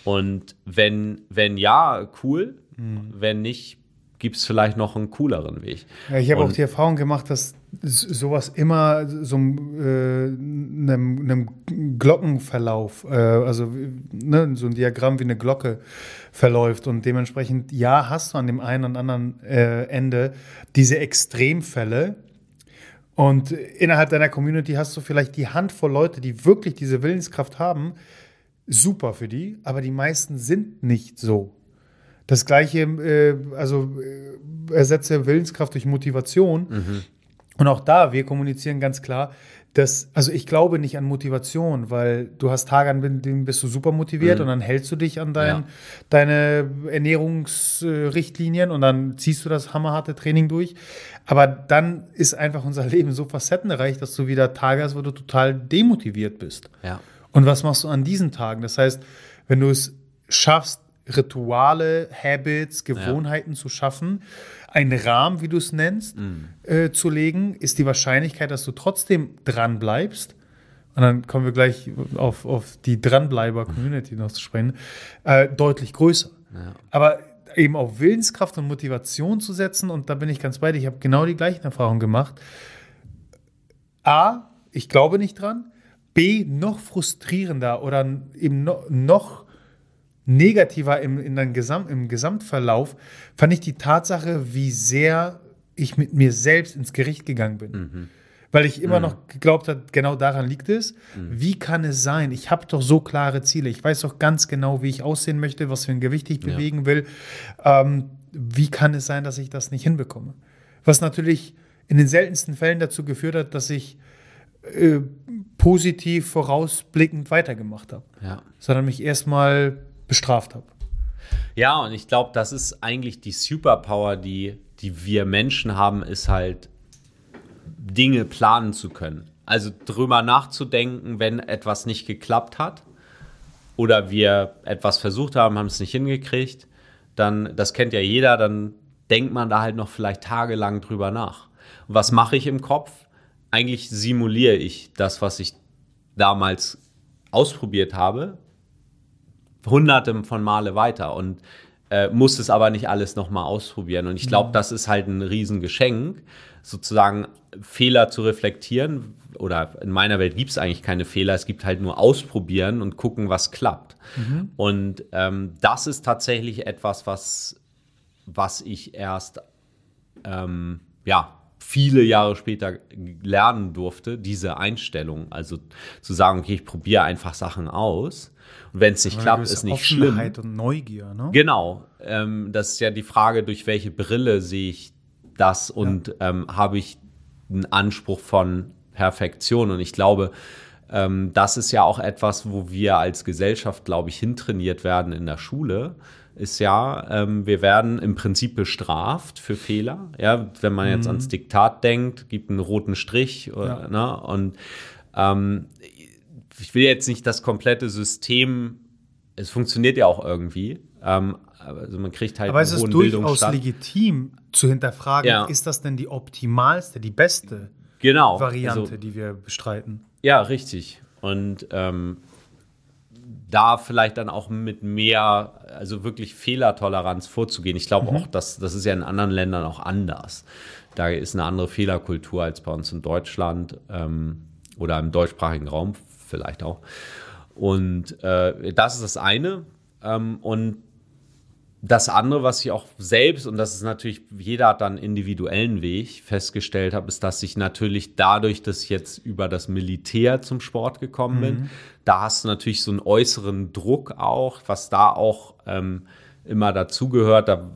Und wenn, wenn ja, cool. Mhm. Wenn nicht, gibt es vielleicht noch einen cooleren Weg. Ja, ich habe auch die Erfahrung gemacht, dass sowas immer so äh, einem, einem Glockenverlauf, äh, also ne, so ein Diagramm wie eine Glocke verläuft und dementsprechend, ja, hast du an dem einen und anderen äh, Ende diese Extremfälle, und innerhalb deiner Community hast du vielleicht die Handvoll Leute, die wirklich diese Willenskraft haben. Super für die, aber die meisten sind nicht so. Das gleiche, äh, also äh, ersetze Willenskraft durch Motivation. Mhm. Und auch da, wir kommunizieren ganz klar, dass, also ich glaube nicht an Motivation, weil du hast Tage, an denen bist du super motiviert mhm. und dann hältst du dich an dein, ja. deine Ernährungsrichtlinien und dann ziehst du das hammerharte Training durch. Aber dann ist einfach unser Leben so facettenreich, dass du wieder Tage hast, wo du total demotiviert bist. Ja. Und was machst du an diesen Tagen? Das heißt, wenn du es schaffst, Rituale, Habits, Gewohnheiten ja. zu schaffen, einen Rahmen, wie du es nennst, mhm. äh, zu legen, ist die Wahrscheinlichkeit, dass du trotzdem dran bleibst. Und dann kommen wir gleich auf, auf die Dranbleiber-Community noch zu sprechen, äh, deutlich größer. Ja. Aber eben auf Willenskraft und Motivation zu setzen, und da bin ich ganz bei dir, ich habe genau die gleichen Erfahrungen gemacht. A, ich glaube nicht dran. B, noch frustrierender oder eben no, noch negativer im, in den Gesam im Gesamtverlauf fand ich die Tatsache, wie sehr ich mit mir selbst ins Gericht gegangen bin. Mhm. Weil ich immer mhm. noch geglaubt habe, genau daran liegt es. Mhm. Wie kann es sein? Ich habe doch so klare Ziele. Ich weiß doch ganz genau, wie ich aussehen möchte, was für ein Gewicht ich ja. bewegen will. Ähm, wie kann es sein, dass ich das nicht hinbekomme? Was natürlich in den seltensten Fällen dazu geführt hat, dass ich äh, positiv vorausblickend weitergemacht habe. Ja. Sondern mich erstmal bestraft habe. Ja, und ich glaube, das ist eigentlich die Superpower, die, die wir Menschen haben, ist halt Dinge planen zu können. Also drüber nachzudenken, wenn etwas nicht geklappt hat oder wir etwas versucht haben, haben es nicht hingekriegt, dann, das kennt ja jeder, dann denkt man da halt noch vielleicht tagelang drüber nach. Und was mache ich im Kopf? Eigentlich simuliere ich das, was ich damals ausprobiert habe, hunderte von Male weiter und äh, muss es aber nicht alles nochmal ausprobieren. Und ich glaube, mhm. das ist halt ein Riesengeschenk, sozusagen Fehler zu reflektieren. Oder in meiner Welt gibt es eigentlich keine Fehler, es gibt halt nur ausprobieren und gucken, was klappt. Mhm. Und ähm, das ist tatsächlich etwas, was, was ich erst ähm, ja, viele Jahre später lernen durfte, diese Einstellung. Also zu sagen, okay, ich probiere einfach Sachen aus. Und wenn es nicht klappt, ist nicht Offenheit schlimm. und Neugier, ne? Genau. Ähm, das ist ja die Frage, durch welche Brille sehe ich das und ja. ähm, habe ich einen Anspruch von Perfektion. Und ich glaube, ähm, das ist ja auch etwas, wo wir als Gesellschaft, glaube ich, hintrainiert werden in der Schule ist ja, ähm, wir werden im Prinzip bestraft für Fehler. Ja, wenn man jetzt mhm. ans Diktat denkt, gibt einen roten Strich. Oder, ja. ne? Und ähm, ich will jetzt nicht das komplette System, es funktioniert ja auch irgendwie. Ähm, also man kriegt halt Aber es ist durchaus legitim zu hinterfragen, ja. ist das denn die optimalste, die beste genau. Variante, also, die wir bestreiten? Ja, richtig. Und ähm, da vielleicht dann auch mit mehr, also wirklich Fehlertoleranz vorzugehen. Ich glaube mhm. auch, dass das ist ja in anderen Ländern auch anders. Da ist eine andere Fehlerkultur als bei uns in Deutschland ähm, oder im deutschsprachigen Raum vielleicht auch. Und äh, das ist das eine. Ähm, und das andere, was ich auch selbst, und das ist natürlich, jeder hat dann einen individuellen Weg festgestellt habe, ist, dass ich natürlich dadurch, dass ich jetzt über das Militär zum Sport gekommen bin, mhm. da hast du natürlich so einen äußeren Druck auch, was da auch ähm, immer dazugehört. Da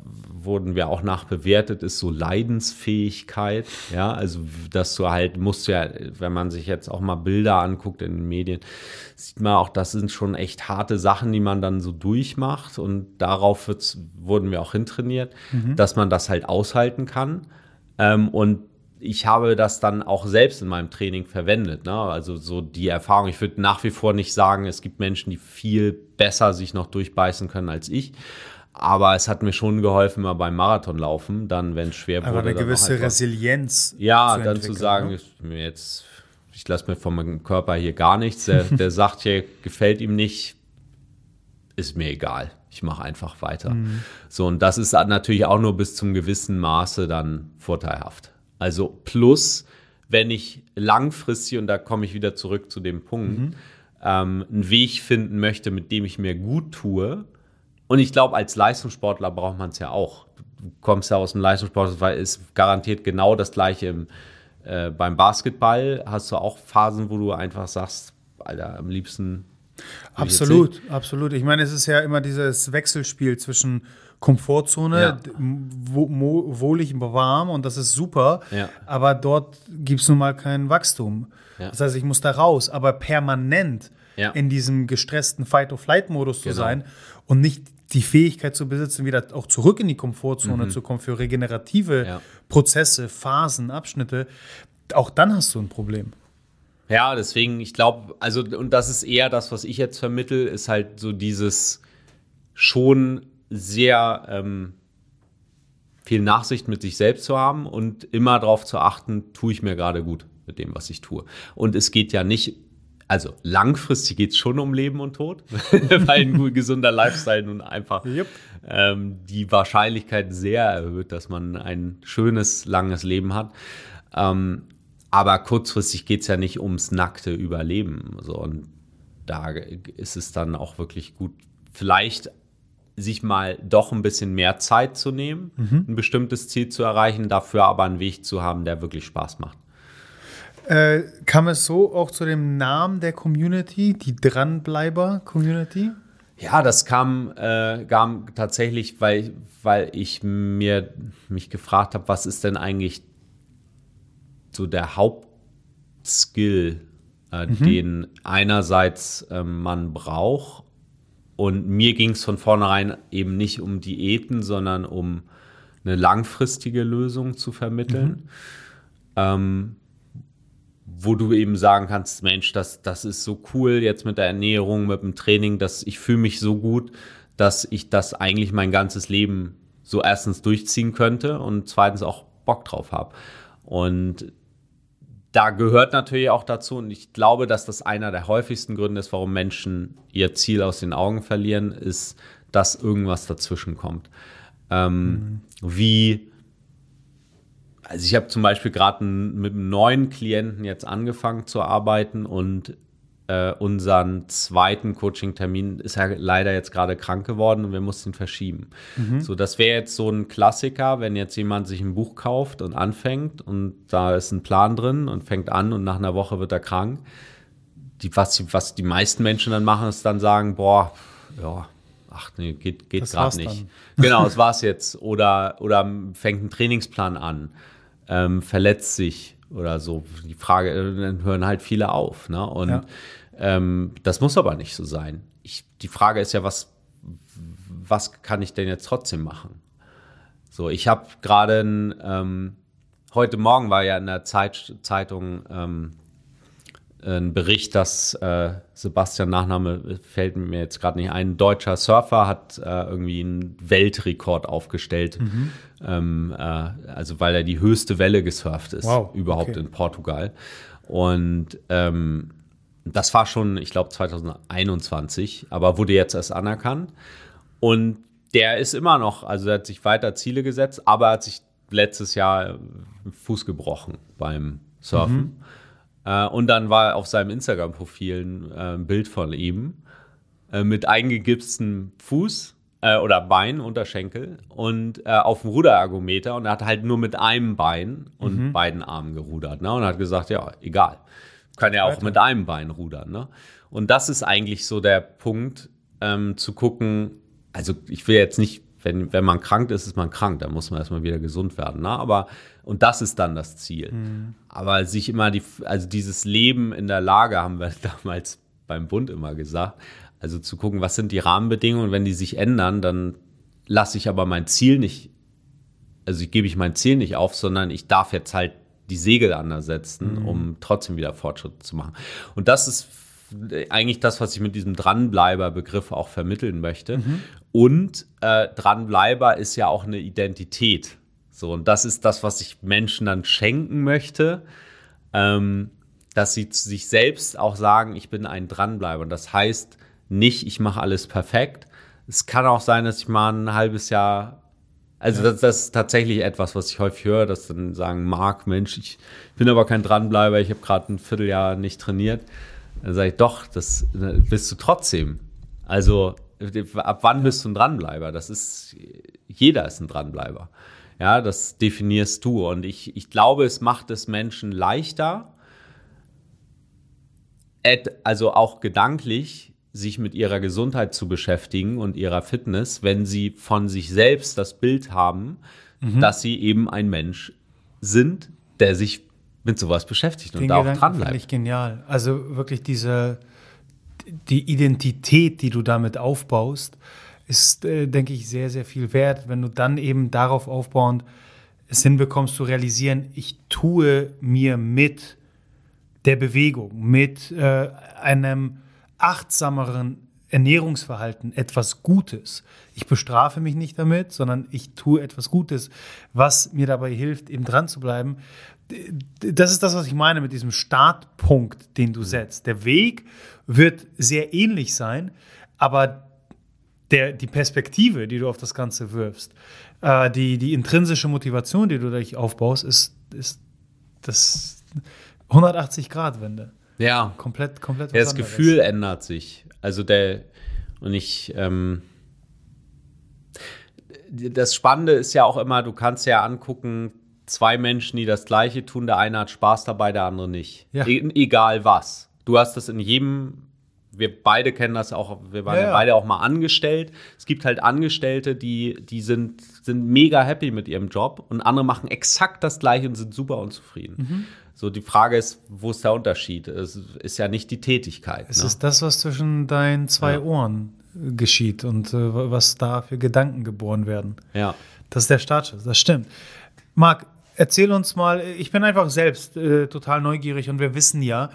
wurden wir auch nachbewertet, ist so Leidensfähigkeit. Ja, also dass du halt musst ja, wenn man sich jetzt auch mal Bilder anguckt in den Medien, sieht man auch, das sind schon echt harte Sachen, die man dann so durchmacht und darauf wurden wir auch hintrainiert, mhm. dass man das halt aushalten kann. Ähm, und ich habe das dann auch selbst in meinem Training verwendet. Ne? Also so die Erfahrung. Ich würde nach wie vor nicht sagen, es gibt Menschen, die viel besser sich noch durchbeißen können als ich. Aber es hat mir schon geholfen, mal beim Marathonlaufen, dann, wenn es schwer wurde. Aber eine gewisse Resilienz. Ja, zu dann zu sagen, ne? ich, jetzt, ich lasse mir von meinem Körper hier gar nichts. Der, der sagt hier, gefällt ihm nicht, ist mir egal. Ich mache einfach weiter. Mhm. So, und das ist natürlich auch nur bis zum gewissen Maße dann vorteilhaft. Also plus, wenn ich langfristig, und da komme ich wieder zurück zu dem Punkt, mhm. ähm, einen Weg finden möchte, mit dem ich mir gut tue. Und ich glaube, als Leistungssportler braucht man es ja auch. Du kommst ja aus dem Leistungssport, weil es garantiert genau das gleiche im, äh, beim Basketball. Hast du auch Phasen, wo du einfach sagst, Alter, am liebsten. Absolut, absolut. Ich meine, es ist ja immer dieses Wechselspiel zwischen Komfortzone, ja. wo, wohlig warm und das ist super. Ja. Aber dort gibt es nun mal kein Wachstum. Ja. Das heißt, ich muss da raus, aber permanent in diesem gestressten Fight-or-Flight-Modus genau. zu sein und nicht die Fähigkeit zu besitzen, wieder auch zurück in die Komfortzone mhm. zu kommen für regenerative Prozesse, Phasen, Abschnitte. Auch dann hast du ein Problem. Ja, deswegen, ich glaube, also, und das ist eher das, was ich jetzt vermittel, ist halt so dieses schon sehr ähm, viel Nachsicht mit sich selbst zu haben und immer darauf zu achten, tue ich mir gerade gut mit dem, was ich tue. Und es geht ja nicht, also langfristig geht es schon um Leben und Tod, weil ein gut, gesunder Lifestyle nun einfach yep. ähm, die Wahrscheinlichkeit sehr erhöht, dass man ein schönes, langes Leben hat. Ähm, aber kurzfristig geht es ja nicht ums nackte Überleben. So, und da ist es dann auch wirklich gut, vielleicht sich mal doch ein bisschen mehr Zeit zu nehmen, mhm. ein bestimmtes Ziel zu erreichen, dafür aber einen Weg zu haben, der wirklich Spaß macht. Äh, kam es so auch zu dem Namen der Community, die Dranbleiber-Community? Ja, das kam, äh, kam tatsächlich, weil, weil ich mir mich gefragt habe, was ist denn eigentlich so der Hauptskill, äh, mhm. den einerseits äh, man braucht und mir ging es von vornherein eben nicht um Diäten, sondern um eine langfristige Lösung zu vermitteln. Mhm. Ähm, wo du eben sagen kannst, Mensch, das, das ist so cool jetzt mit der Ernährung, mit dem Training, dass ich fühle mich so gut, dass ich das eigentlich mein ganzes Leben so erstens durchziehen könnte und zweitens auch Bock drauf habe. Und da gehört natürlich auch dazu, und ich glaube, dass das einer der häufigsten Gründe ist, warum Menschen ihr Ziel aus den Augen verlieren, ist, dass irgendwas dazwischen kommt. Ähm, mhm. Wie, also ich habe zum Beispiel gerade mit einem neuen Klienten jetzt angefangen zu arbeiten und äh, unseren zweiten Coaching-Termin ist er leider jetzt gerade krank geworden und wir mussten ihn verschieben. Mhm. So, das wäre jetzt so ein Klassiker, wenn jetzt jemand sich ein Buch kauft und anfängt und da ist ein Plan drin und fängt an und nach einer Woche wird er krank. Die, was, was die meisten Menschen dann machen, ist dann sagen, boah, ja, ach nee, geht, geht gerade nicht. genau, das war's jetzt. Oder, oder fängt einen Trainingsplan an, ähm, verletzt sich oder so. Die Frage, dann hören halt viele auf. Ne? Und ja. Ähm, das muss aber nicht so sein. Ich, die Frage ist ja, was, was kann ich denn jetzt trotzdem machen? So, ich habe gerade ähm, heute Morgen war ja in der Zeit, Zeitung ähm, ein Bericht, dass äh, Sebastian Nachname fällt mir jetzt gerade nicht ein. Ein deutscher Surfer hat äh, irgendwie einen Weltrekord aufgestellt, mhm. ähm, äh, also weil er die höchste Welle gesurft ist wow, überhaupt okay. in Portugal. Und ähm, das war schon, ich glaube, 2021, aber wurde jetzt erst anerkannt. Und der ist immer noch, also er hat sich weiter Ziele gesetzt, aber er hat sich letztes Jahr Fuß gebrochen beim Surfen. Mhm. Äh, und dann war auf seinem Instagram-Profil ein, äh, Bild von ihm äh, mit eingegipstem Fuß oder Bein, Unterschenkel und äh, auf dem Ruderergometer und er hat halt nur mit einem Bein und mhm. beiden Armen gerudert ne? und hat gesagt, ja, egal kann ja auch mit einem Bein rudern. Ne? Und das ist eigentlich so der Punkt, ähm, zu gucken, also ich will jetzt nicht wenn, wenn man krank ist, ist man krank, dann muss man erstmal wieder gesund werden. Ne? Aber, und das ist dann das Ziel. Mhm. Aber sich immer die, also dieses Leben in der Lage, haben wir damals beim Bund immer gesagt, also zu gucken, was sind die Rahmenbedingungen, wenn die sich ändern, dann lasse ich aber mein Ziel nicht, also ich gebe ich mein Ziel nicht auf, sondern ich darf jetzt halt die Segel anders setzen, mhm. um trotzdem wieder Fortschritte zu machen. Und das ist eigentlich das, was ich mit diesem Dranbleiber-Begriff auch vermitteln möchte. Mhm. Und äh, Dranbleiber ist ja auch eine Identität. So, und das ist das, was ich Menschen dann schenken möchte, ähm, dass sie zu sich selbst auch sagen, ich bin ein Dranbleiber. Und das heißt nicht, ich mache alles perfekt. Es kann auch sein, dass ich mal ein halbes Jahr also das, das, ist tatsächlich etwas, was ich häufig höre, dass dann sagen, Marc, Mensch, ich bin aber kein Dranbleiber, ich habe gerade ein Vierteljahr nicht trainiert. Dann sage ich, doch, das bist du trotzdem. Also ab wann bist du ein Dranbleiber? Das ist, jeder ist ein Dranbleiber. Ja, das definierst du. Und ich, ich glaube, es macht es Menschen leichter, also auch gedanklich, sich mit ihrer Gesundheit zu beschäftigen und ihrer Fitness, wenn sie von sich selbst das Bild haben, mhm. dass sie eben ein Mensch sind, der sich mit sowas beschäftigt Den und da auch dran bleibt. ich genial. Also wirklich diese die Identität, die du damit aufbaust, ist, äh, denke ich, sehr, sehr viel wert, wenn du dann eben darauf aufbauend es hinbekommst zu realisieren, ich tue mir mit der Bewegung, mit äh, einem achtsameren Ernährungsverhalten etwas Gutes. Ich bestrafe mich nicht damit, sondern ich tue etwas Gutes, was mir dabei hilft, eben dran zu bleiben das ist das, was ich meine mit diesem Startpunkt, den du setzt. Der Weg wird sehr ähnlich sein, aber der, die Perspektive, die du auf das Ganze wirfst, äh, die, die intrinsische Motivation, die du dadurch aufbaust, ist, ist das 180-Grad-Wende. Ja. Komplett, komplett. Ja, das. Gefühl ändert sich. Also der, und ich, ähm, das Spannende ist ja auch immer, du kannst ja angucken, zwei Menschen, die das Gleiche tun. Der eine hat Spaß dabei, der andere nicht. Ja. E egal was. Du hast das in jedem wir beide kennen das auch, wir waren ja, ja, beide auch mal angestellt. Es gibt halt Angestellte, die, die sind, sind mega happy mit ihrem Job und andere machen exakt das gleiche und sind super unzufrieden. Mhm. So, die Frage ist, wo ist der Unterschied? Es ist ja nicht die Tätigkeit. Es ne? ist das, was zwischen deinen zwei. Ohren geschieht und äh, was da für Gedanken geboren werden. Ja. Das ist der Startschuss, das stimmt. Marc, erzähl uns mal, ich bin einfach selbst äh, total neugierig und wir wissen ja,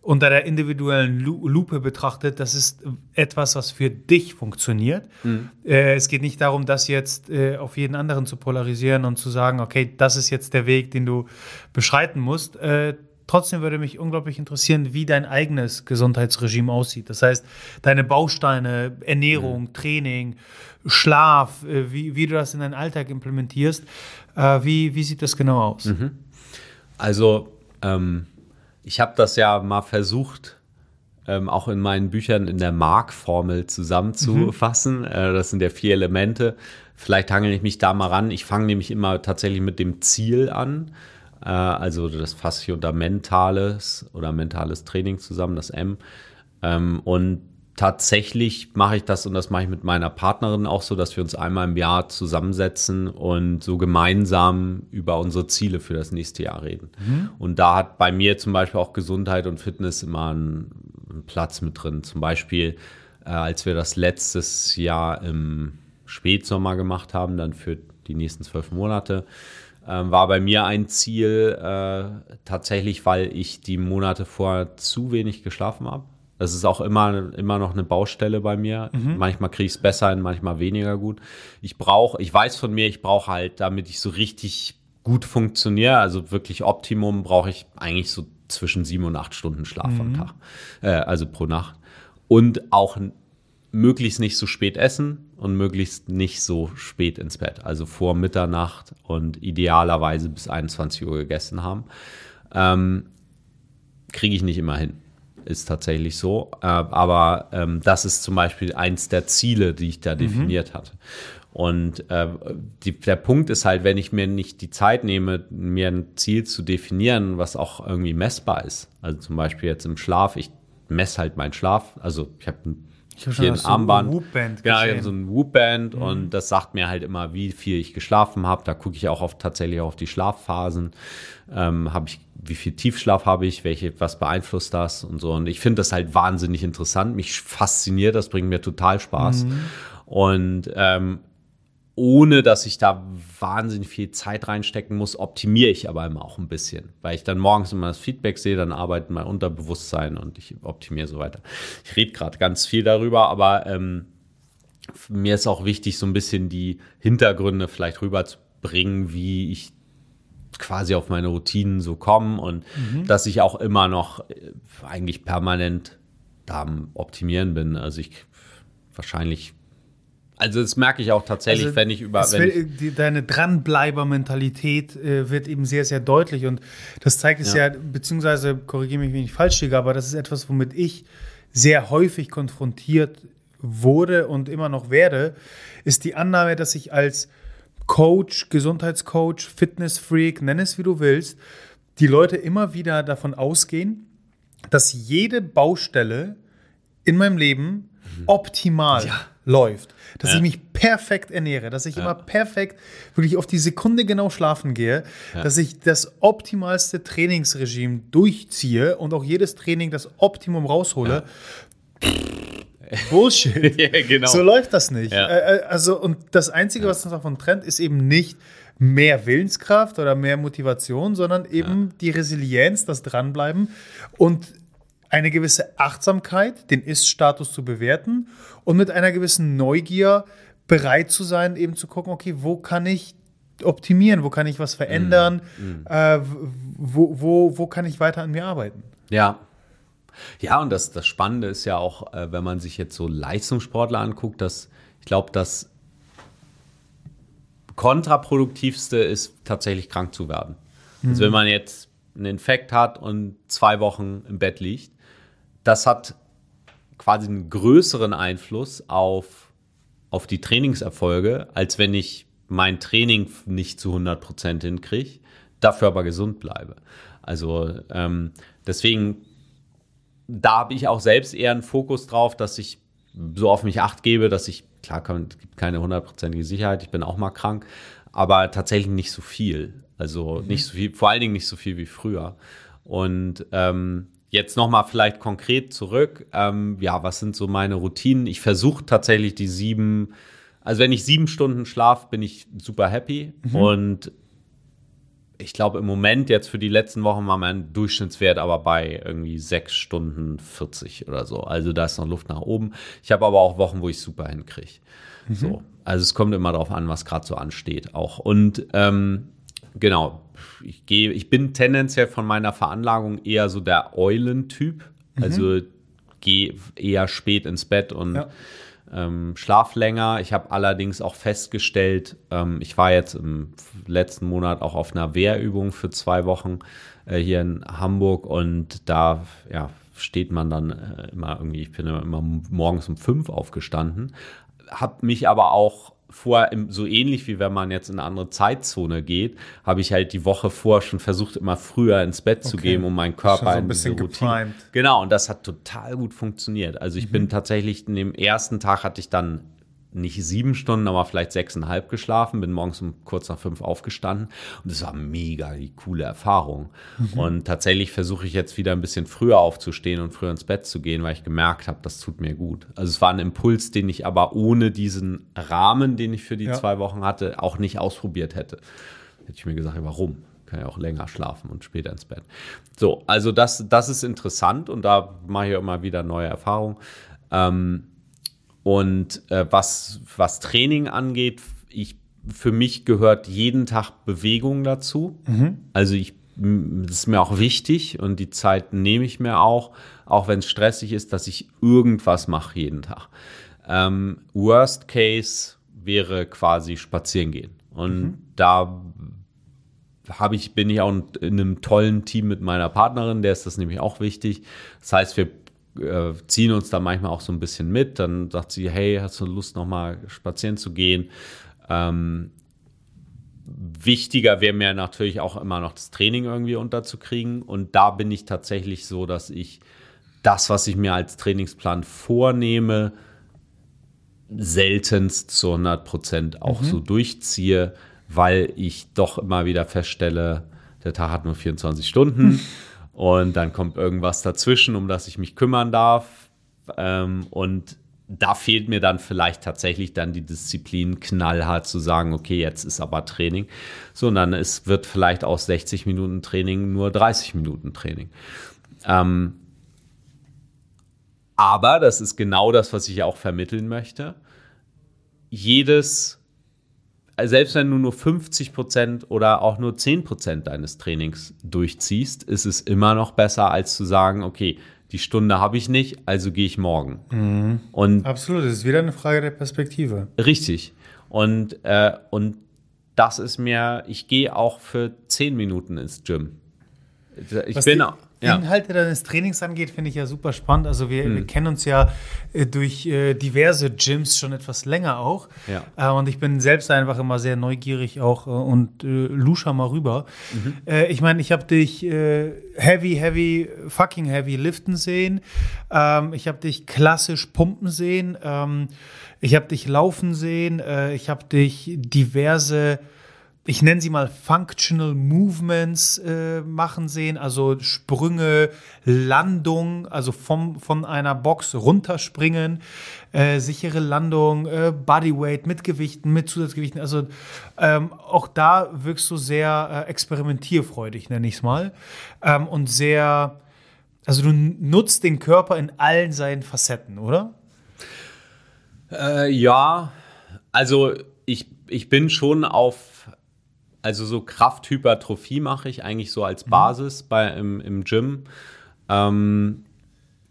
unter der individuellen Lupe betrachtet, das ist etwas, was für dich funktioniert. Mhm. Äh, es geht nicht darum, das jetzt äh, auf jeden anderen zu polarisieren und zu sagen, okay, das ist jetzt der Weg, den du beschreiten musst. Äh, trotzdem würde mich unglaublich interessieren, wie dein eigenes Gesundheitsregime aussieht. Das heißt, deine Bausteine, Ernährung, mhm. Training, Schlaf, äh, wie, wie du das in deinen Alltag implementierst. Äh, wie, wie sieht das genau aus? Mhm. Also, ähm, ich habe das ja mal versucht, ähm, auch in meinen Büchern in der Mark-Formel zusammenzufassen. Mhm. Äh, das sind ja vier Elemente. Vielleicht hangel ich mich da mal ran. Ich fange nämlich immer tatsächlich mit dem Ziel an. Äh, also das fasse ich unter mentales oder mentales Training zusammen, das M. Ähm, und tatsächlich mache ich das und das mache ich mit meiner Partnerin auch so, dass wir uns einmal im Jahr zusammensetzen und so gemeinsam über unsere Ziele für das nächste Jahr reden. Mhm. Und da hat bei mir zum Beispiel auch Gesundheit und Fitness immer einen, einen Platz mit drin. Zum Beispiel, äh, als wir das letztes Jahr im Spätsommer gemacht haben, dann für die nächsten zwölf Monate, äh, war bei mir ein Ziel äh, tatsächlich, weil ich die Monate vorher zu wenig geschlafen habe das ist auch immer, immer noch eine Baustelle bei mir. Mhm. Manchmal kriege ich es besser hin, manchmal weniger gut. Ich brauche, ich weiß von mir, ich brauche halt, damit ich so richtig gut funktioniere, also wirklich Optimum, brauche ich eigentlich so zwischen sieben und acht Stunden Schlaf mhm. am Tag, äh, also pro Nacht. Und auch möglichst nicht so spät essen und möglichst nicht so spät ins Bett, also vor Mitternacht und idealerweise bis 21 Uhr gegessen haben. Ähm, Kriege ich nicht immer hin ist tatsächlich so. Äh, aber ähm, das ist zum Beispiel eins der Ziele, die ich da mhm. definiert hatte. Und äh, die, der Punkt ist halt, wenn ich mir nicht die Zeit nehme, mir ein Ziel zu definieren, was auch irgendwie messbar ist. Also zum Beispiel jetzt im Schlaf, ich messe halt meinen Schlaf. Also ich habe ein ich habe hier ein Armband. So ein genau, ich habe so ein Whoop-Band mhm. und das sagt mir halt immer, wie viel ich geschlafen habe. Da gucke ich auch auf, tatsächlich auf die Schlafphasen. Ähm, habe ich, wie viel Tiefschlaf habe ich, welche, was beeinflusst das und so. Und ich finde das halt wahnsinnig interessant. Mich fasziniert, das bringt mir total Spaß. Mhm. Und ähm, ohne dass ich da wahnsinnig viel Zeit reinstecken muss, optimiere ich aber immer auch ein bisschen, weil ich dann morgens immer das Feedback sehe, dann arbeitet mein Unterbewusstsein und ich optimiere so weiter. Ich rede gerade ganz viel darüber, aber ähm, mir ist auch wichtig, so ein bisschen die Hintergründe vielleicht rüberzubringen, wie ich quasi auf meine Routinen so komme und mhm. dass ich auch immer noch äh, eigentlich permanent da am Optimieren bin. Also ich wahrscheinlich also das merke ich auch tatsächlich, also wenn ich über. Wenn will, die, deine Dranbleiber-Mentalität äh, wird eben sehr, sehr deutlich. Und das zeigt es ja, ja beziehungsweise korrigiere mich, wenn ich falsch liege, aber das ist etwas, womit ich sehr häufig konfrontiert wurde und immer noch werde, ist die Annahme, dass ich als Coach, Gesundheitscoach, Fitnessfreak, nenn es wie du willst, die Leute immer wieder davon ausgehen, dass jede Baustelle in meinem Leben mhm. optimal ja läuft. Dass ja. ich mich perfekt ernähre, dass ich ja. immer perfekt, wirklich auf die Sekunde genau schlafen gehe, ja. dass ich das optimalste Trainingsregime durchziehe und auch jedes Training das Optimum raushole. Bullshit. genau. So läuft das nicht. Äh, äh, also, und das Einzige, was uns davon trennt, ist eben nicht mehr Willenskraft oder mehr Motivation, sondern eben die Resilienz, das Dranbleiben und eine gewisse Achtsamkeit, den Ist-Status zu bewerten und mit einer gewissen Neugier bereit zu sein, eben zu gucken, okay, wo kann ich optimieren, wo kann ich was verändern, mm, mm. Äh, wo, wo, wo kann ich weiter an mir arbeiten. Ja. Ja, und das, das Spannende ist ja auch, äh, wenn man sich jetzt so Leistungssportler anguckt, dass ich glaube, das kontraproduktivste ist tatsächlich krank zu werden. Mhm. Also wenn man jetzt einen Infekt hat und zwei Wochen im Bett liegt, das hat quasi einen größeren Einfluss auf, auf die Trainingserfolge, als wenn ich mein Training nicht zu 100 Prozent hinkriege, dafür aber gesund bleibe. Also ähm, deswegen, da habe ich auch selbst eher einen Fokus drauf, dass ich so auf mich acht gebe, dass ich, klar, es gibt keine hundertprozentige Sicherheit, ich bin auch mal krank, aber tatsächlich nicht so viel. Also mhm. nicht so viel, vor allen Dingen nicht so viel wie früher. Und ähm, Jetzt nochmal vielleicht konkret zurück. Ähm, ja, was sind so meine Routinen? Ich versuche tatsächlich die sieben, also wenn ich sieben Stunden schlafe, bin ich super happy. Mhm. Und ich glaube, im Moment jetzt für die letzten Wochen war mein Durchschnittswert aber bei irgendwie sechs Stunden 40 oder so. Also da ist noch Luft nach oben. Ich habe aber auch Wochen, wo ich super hinkriege. Mhm. So. Also es kommt immer darauf an, was gerade so ansteht auch. Und ähm, genau, ich gehe, ich bin tendenziell von meiner Veranlagung eher so der Eulentyp. Mhm. Also gehe eher spät ins Bett und ja. ähm, schlaf länger. Ich habe allerdings auch festgestellt, ähm, ich war jetzt im letzten Monat auch auf einer Wehrübung für zwei Wochen äh, hier in Hamburg und da ja, steht man dann äh, immer irgendwie, ich bin immer morgens um fünf aufgestanden, habe mich aber auch vor, so ähnlich wie wenn man jetzt in eine andere Zeitzone geht, habe ich halt die Woche vor schon versucht, immer früher ins Bett okay. zu gehen, um meinen Körper so ein bisschen in diese Routine. Genau, und das hat total gut funktioniert. Also ich mhm. bin tatsächlich in dem ersten Tag hatte ich dann nicht sieben Stunden, aber vielleicht sechseinhalb geschlafen, bin morgens um kurz nach fünf aufgestanden und es war mega die coole Erfahrung. Mhm. Und tatsächlich versuche ich jetzt wieder ein bisschen früher aufzustehen und früher ins Bett zu gehen, weil ich gemerkt habe, das tut mir gut. Also es war ein Impuls, den ich aber ohne diesen Rahmen, den ich für die ja. zwei Wochen hatte, auch nicht ausprobiert hätte. Hätte ich mir gesagt, warum? kann ja auch länger schlafen und später ins Bett. So, also das, das ist interessant und da mache ich immer wieder neue Erfahrungen. Ähm, und äh, was, was Training angeht, ich, für mich gehört jeden Tag Bewegung dazu. Mhm. Also ich, das ist mir auch wichtig und die Zeit nehme ich mir auch, auch wenn es stressig ist, dass ich irgendwas mache jeden Tag. Ähm, worst Case wäre quasi spazieren gehen. Und mhm. da habe ich, bin ich auch in einem tollen Team mit meiner Partnerin, der ist das nämlich auch wichtig. Das heißt, wir äh, ziehen uns da manchmal auch so ein bisschen mit. Dann sagt sie, hey, hast du Lust, nochmal spazieren zu gehen? Ähm, wichtiger wäre mir natürlich auch immer noch das Training irgendwie unterzukriegen. Und da bin ich tatsächlich so, dass ich das, was ich mir als Trainingsplan vornehme, seltenst zu 100 Prozent auch mhm. so durchziehe, weil ich doch immer wieder feststelle, der Tag hat nur 24 Stunden und dann kommt irgendwas dazwischen, um das ich mich kümmern darf. Ähm, und da fehlt mir dann vielleicht tatsächlich dann die Disziplin, knallhart zu sagen, okay, jetzt ist aber Training, sondern es wird vielleicht aus 60 Minuten Training nur 30 Minuten Training. Ähm, aber das ist genau das, was ich auch vermitteln möchte. Jedes, selbst wenn du nur 50 Prozent oder auch nur 10 Prozent deines Trainings durchziehst, ist es immer noch besser, als zu sagen, okay, die Stunde habe ich nicht, also gehe ich morgen. Mhm. Und Absolut, das ist wieder eine Frage der Perspektive. Richtig. Und, äh, und das ist mir, ich gehe auch für zehn Minuten ins Gym. Ich Was bin, ja. Inhalte deines Trainings angeht, finde ich ja super spannend. Also wir, hm. wir kennen uns ja äh, durch äh, diverse Gyms schon etwas länger auch. Ja. Äh, und ich bin selbst einfach immer sehr neugierig auch äh, und äh, lusche mal rüber. Mhm. Äh, ich meine, ich habe dich heavy, heavy, fucking heavy liften sehen. Ähm, ich habe dich klassisch pumpen sehen. Ähm, ich habe dich laufen sehen. ich habe dich diverse ich nenne sie mal Functional Movements äh, machen sehen, also Sprünge, Landung, also vom, von einer Box runterspringen, äh, sichere Landung, äh, Bodyweight mit Gewichten, mit Zusatzgewichten. Also ähm, auch da wirkst du sehr äh, experimentierfreudig, nenne ich es mal. Ähm, und sehr, also du nutzt den Körper in allen seinen Facetten, oder? Äh, ja, also ich, ich bin schon auf also so Krafthypertrophie mache ich eigentlich so als mhm. Basis bei, im, im Gym. Ähm,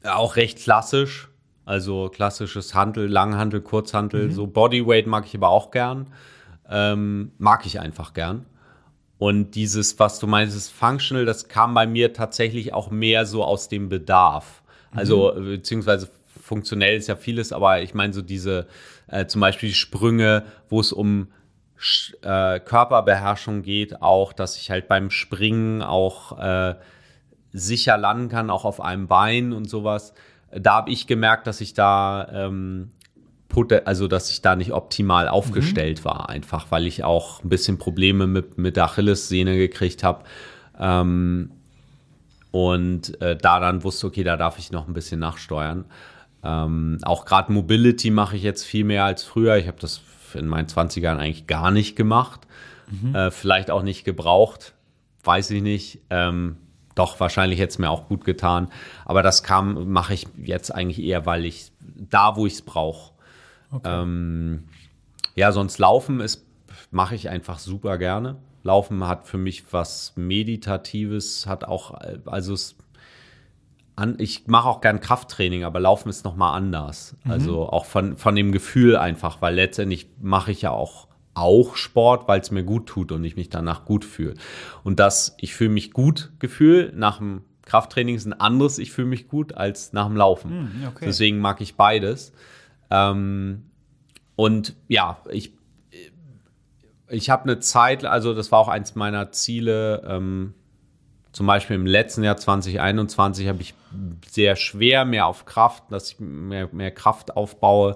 auch recht klassisch. Also klassisches Handel, Langhandel, Kurzhandel. Mhm. So Bodyweight mag ich aber auch gern. Ähm, mag ich einfach gern. Und dieses, was du meinst, ist Functional, das kam bei mir tatsächlich auch mehr so aus dem Bedarf. Also, mhm. beziehungsweise funktionell ist ja vieles, aber ich meine so diese, äh, zum Beispiel die Sprünge, wo es um äh, Körperbeherrschung geht, auch, dass ich halt beim Springen auch äh, sicher landen kann, auch auf einem Bein und sowas. Da habe ich gemerkt, dass ich da ähm, also dass ich da nicht optimal aufgestellt mhm. war, einfach weil ich auch ein bisschen Probleme mit, mit der Achillessehne gekriegt habe. Ähm, und äh, da dann wusste, okay, da darf ich noch ein bisschen nachsteuern. Ähm, auch gerade Mobility mache ich jetzt viel mehr als früher. Ich habe das in meinen 20ern eigentlich gar nicht gemacht. Mhm. Äh, vielleicht auch nicht gebraucht, weiß ich nicht. Ähm, doch, wahrscheinlich hätte es mir auch gut getan. Aber das kam, mache ich jetzt eigentlich eher, weil ich da, wo ich es brauche. Okay. Ähm, ja, sonst Laufen ist, mache ich einfach super gerne. Laufen hat für mich was Meditatives, hat auch, also es an, ich mache auch gern Krafttraining, aber Laufen ist nochmal anders. Mhm. Also auch von, von dem Gefühl einfach, weil letztendlich mache ich ja auch, auch Sport, weil es mir gut tut und ich mich danach gut fühle. Und das, ich fühle mich gut Gefühl nach dem Krafttraining ist ein anderes, ich fühle mich gut als nach dem Laufen. Mhm, okay. Deswegen mag ich beides. Ähm, und ja, ich, ich habe eine Zeit, also das war auch eins meiner Ziele, ähm, zum Beispiel im letzten Jahr 2021 habe ich sehr schwer mehr auf Kraft, dass ich mehr, mehr Kraft aufbaue.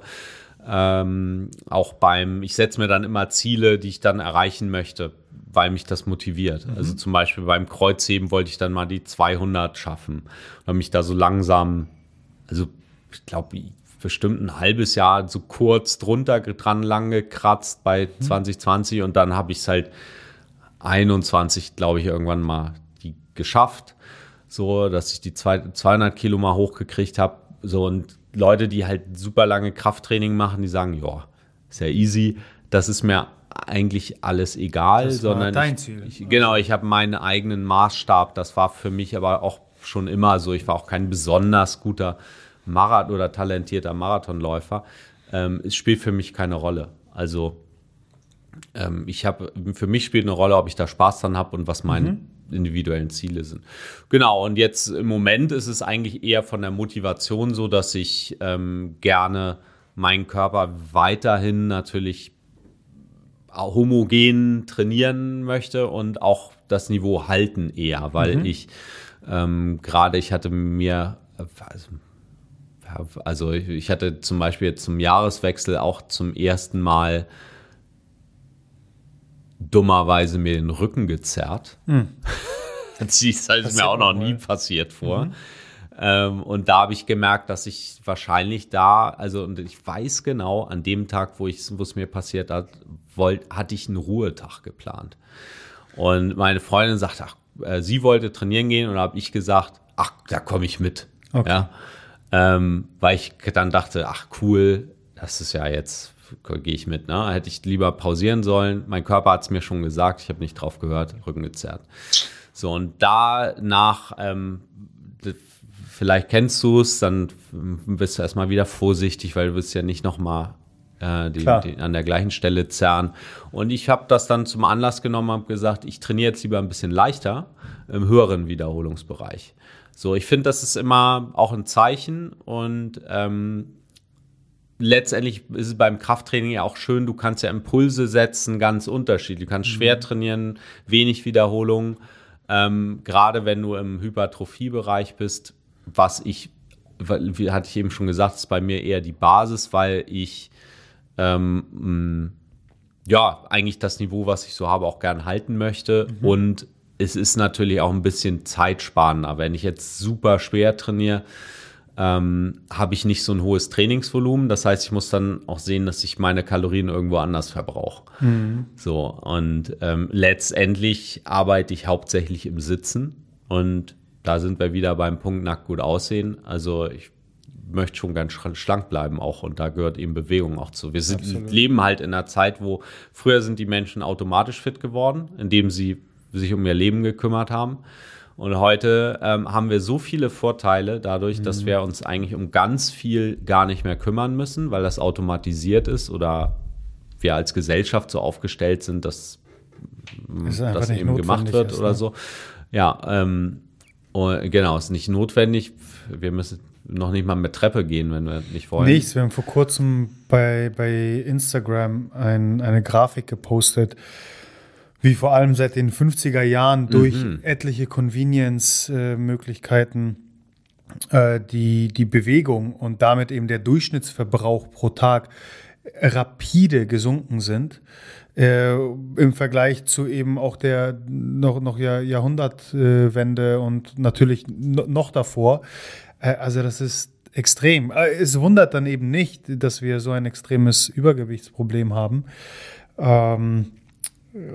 Ähm, auch beim, ich setze mir dann immer Ziele, die ich dann erreichen möchte, weil mich das motiviert. Mhm. Also zum Beispiel beim Kreuzheben wollte ich dann mal die 200 schaffen und habe mich da so langsam, also ich glaube, bestimmt ein halbes Jahr so kurz drunter dran lang gekratzt bei mhm. 2020 und dann habe ich es halt 21, glaube ich, irgendwann mal geschafft, so dass ich die 200 Kilo mal hochgekriegt habe. So und Leute, die halt super lange Krafttraining machen, die sagen, ja, ist ja easy. Das ist mir eigentlich alles egal, das sondern dein Ziel. Ich, genau, ich habe meinen eigenen Maßstab. Das war für mich aber auch schon immer so. Ich war auch kein besonders guter Marathon oder talentierter Marathonläufer. Ähm, es spielt für mich keine Rolle. Also ähm, ich habe für mich spielt eine Rolle, ob ich da Spaß dran habe und was mein mhm individuellen Ziele sind. Genau, und jetzt im Moment ist es eigentlich eher von der Motivation so, dass ich ähm, gerne meinen Körper weiterhin natürlich homogen trainieren möchte und auch das Niveau halten eher, weil mhm. ich ähm, gerade, ich hatte mir, also, also ich hatte zum Beispiel zum Jahreswechsel auch zum ersten Mal dummerweise mir den Rücken gezerrt. Hm. Das ist halt mir auch noch nie passiert vor. Mhm. Ähm, und da habe ich gemerkt, dass ich wahrscheinlich da, also und ich weiß genau, an dem Tag, wo es mir passiert hat, wollt, hatte ich einen Ruhetag geplant. Und meine Freundin sagt, ach, äh, sie wollte trainieren gehen und da habe ich gesagt, ach, da komme ich mit. Okay. Ja. Ähm, weil ich dann dachte, ach cool, das ist ja jetzt, gehe ich mit. Ne? Hätte ich lieber pausieren sollen. Mein Körper hat es mir schon gesagt, ich habe nicht drauf gehört, Rücken gezerrt. So, und danach, ähm, vielleicht kennst du es, dann bist du erstmal wieder vorsichtig, weil du willst ja nicht nochmal äh, die, die, an der gleichen Stelle zerren. Und ich habe das dann zum Anlass genommen, habe gesagt, ich trainiere jetzt lieber ein bisschen leichter im höheren Wiederholungsbereich. So, ich finde, das ist immer auch ein Zeichen und ähm, letztendlich ist es beim Krafttraining ja auch schön, du kannst ja Impulse setzen, ganz unterschiedlich. Du kannst mhm. schwer trainieren, wenig Wiederholungen. Ähm, Gerade wenn du im Hypertrophiebereich bist, was ich, wie hatte ich eben schon gesagt, ist bei mir eher die Basis, weil ich ähm, ja, eigentlich das Niveau, was ich so habe, auch gern halten möchte. Mhm. Und es ist natürlich auch ein bisschen zeitsparender. Wenn ich jetzt super schwer trainiere, ähm, habe ich nicht so ein hohes Trainingsvolumen. Das heißt, ich muss dann auch sehen, dass ich meine Kalorien irgendwo anders verbrauche. Mhm. So, und ähm, letztendlich arbeite ich hauptsächlich im Sitzen. Und da sind wir wieder beim Punkt nackt gut aussehen. Also ich möchte schon ganz schlank bleiben auch und da gehört eben Bewegung auch zu. Wir sind, leben halt in einer Zeit, wo früher sind die Menschen automatisch fit geworden, indem sie sich um ihr Leben gekümmert haben. Und heute ähm, haben wir so viele Vorteile dadurch, mhm. dass wir uns eigentlich um ganz viel gar nicht mehr kümmern müssen, weil das automatisiert ist oder wir als Gesellschaft so aufgestellt sind, dass das eben gemacht wird ist, oder ne? so. Ja, ähm, genau, ist nicht notwendig. Wir müssen noch nicht mal mit Treppe gehen, wenn wir nicht wollen. Nichts. Wir haben vor kurzem bei, bei Instagram ein, eine Grafik gepostet, wie vor allem seit den 50er Jahren durch mhm. etliche Convenience-Möglichkeiten äh, die, die Bewegung und damit eben der Durchschnittsverbrauch pro Tag rapide gesunken sind. Äh, im Vergleich zu eben auch der noch, noch Jahr, Jahrhundertwende und natürlich noch davor. Äh, also das ist extrem. Äh, es wundert dann eben nicht, dass wir so ein extremes Übergewichtsproblem haben. Ähm,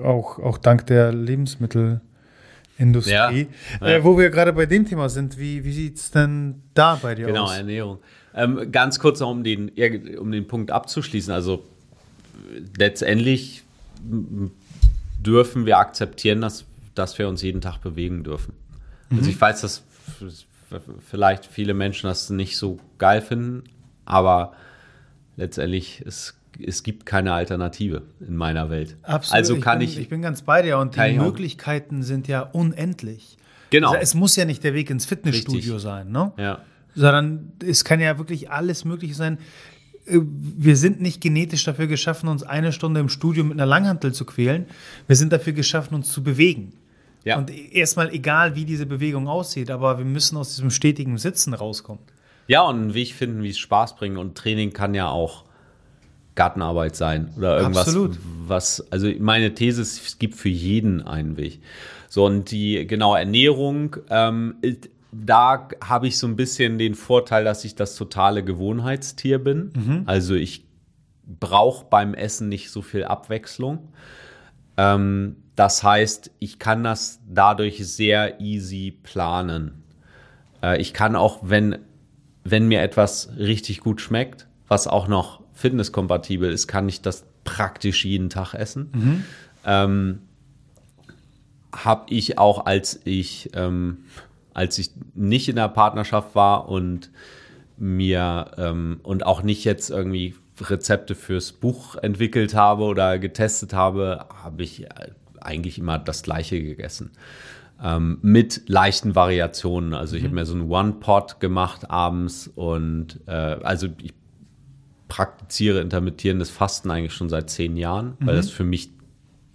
auch, auch dank der Lebensmittelindustrie. Ja, ja. Äh, wo wir gerade bei dem Thema sind, wie, wie sieht es denn da bei dir genau, aus? Genau, Ernährung. Ähm, ganz kurz noch, um den, um den Punkt abzuschließen. Also letztendlich dürfen wir akzeptieren, dass, dass wir uns jeden Tag bewegen dürfen. Also mhm. Also ich weiß, dass vielleicht viele Menschen das nicht so geil finden, aber letztendlich es, es gibt keine Alternative in meiner Welt. Absolut. Also kann ich, bin, ich, ich bin ganz bei dir und die Möglichkeiten sind ja unendlich. Genau. Also es muss ja nicht der Weg ins Fitnessstudio Richtig. sein, ne? Ja. Sondern es kann ja wirklich alles Mögliche sein. Äh, wir sind nicht genetisch dafür geschaffen, uns eine Stunde im Studio mit einer Langhantel zu quälen. Wir sind dafür geschaffen, uns zu bewegen. Ja. Und erstmal egal, wie diese Bewegung aussieht, aber wir müssen aus diesem stetigen Sitzen rauskommen. Ja, und einen Weg finden, wie es Spaß bringt. Und Training kann ja auch Gartenarbeit sein oder irgendwas. Absolut. Was, also meine These ist, es gibt für jeden einen Weg. So, und die genaue Ernährung, ähm, da habe ich so ein bisschen den Vorteil, dass ich das totale Gewohnheitstier bin. Mhm. Also ich brauche beim Essen nicht so viel Abwechslung. Ähm, das heißt, ich kann das dadurch sehr easy planen. Äh, ich kann auch, wenn, wenn mir etwas richtig gut schmeckt, was auch noch fitnesskompatibel ist, kann ich das praktisch jeden Tag essen. Mhm. Ähm, habe ich auch, als ich, ähm, als ich nicht in der Partnerschaft war und mir ähm, und auch nicht jetzt irgendwie Rezepte fürs Buch entwickelt habe oder getestet habe, habe ich äh, eigentlich immer das gleiche gegessen. Ähm, mit leichten Variationen. Also ich mhm. habe mir so einen One-Pot gemacht abends und äh, also ich praktiziere intermittierendes Fasten eigentlich schon seit zehn Jahren, mhm. weil das für mich